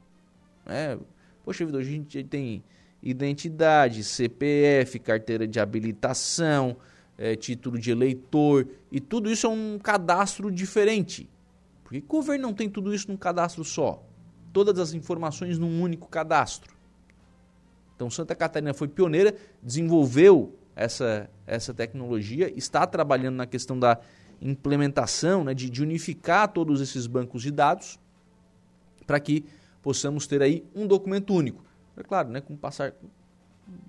S1: Né? Poxa vida, hoje a gente tem identidade, CPF, carteira de habilitação, é, título de eleitor, e tudo isso é um cadastro diferente. Por que o governo não tem tudo isso num cadastro só? Todas as informações num único cadastro. Então Santa Catarina foi pioneira, desenvolveu essa, essa tecnologia, está trabalhando na questão da implementação, né, de, de unificar todos esses bancos de dados para que possamos ter aí um documento único. É claro, né, com passar,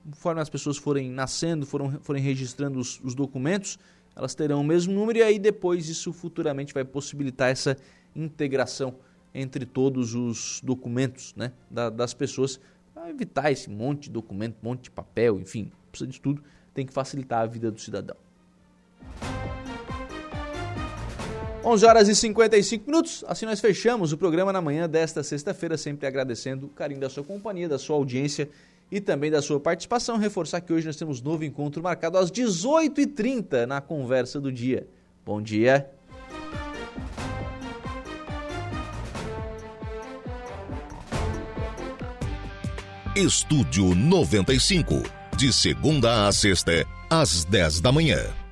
S1: conforme as pessoas forem nascendo, foram, forem registrando os, os documentos, elas terão o mesmo número e aí depois isso futuramente vai possibilitar essa integração entre todos os documentos né, da, das pessoas para evitar esse monte de documento, monte de papel, enfim, precisa de tudo, tem que facilitar a vida do cidadão. 11 horas e 55 minutos, assim nós fechamos o programa na manhã desta sexta-feira, sempre agradecendo o carinho da sua companhia, da sua audiência e também da sua participação. Reforçar que hoje nós temos novo encontro marcado às 18h30 na conversa do dia. Bom dia.
S2: Estúdio 95, de segunda a sexta, às 10 da manhã.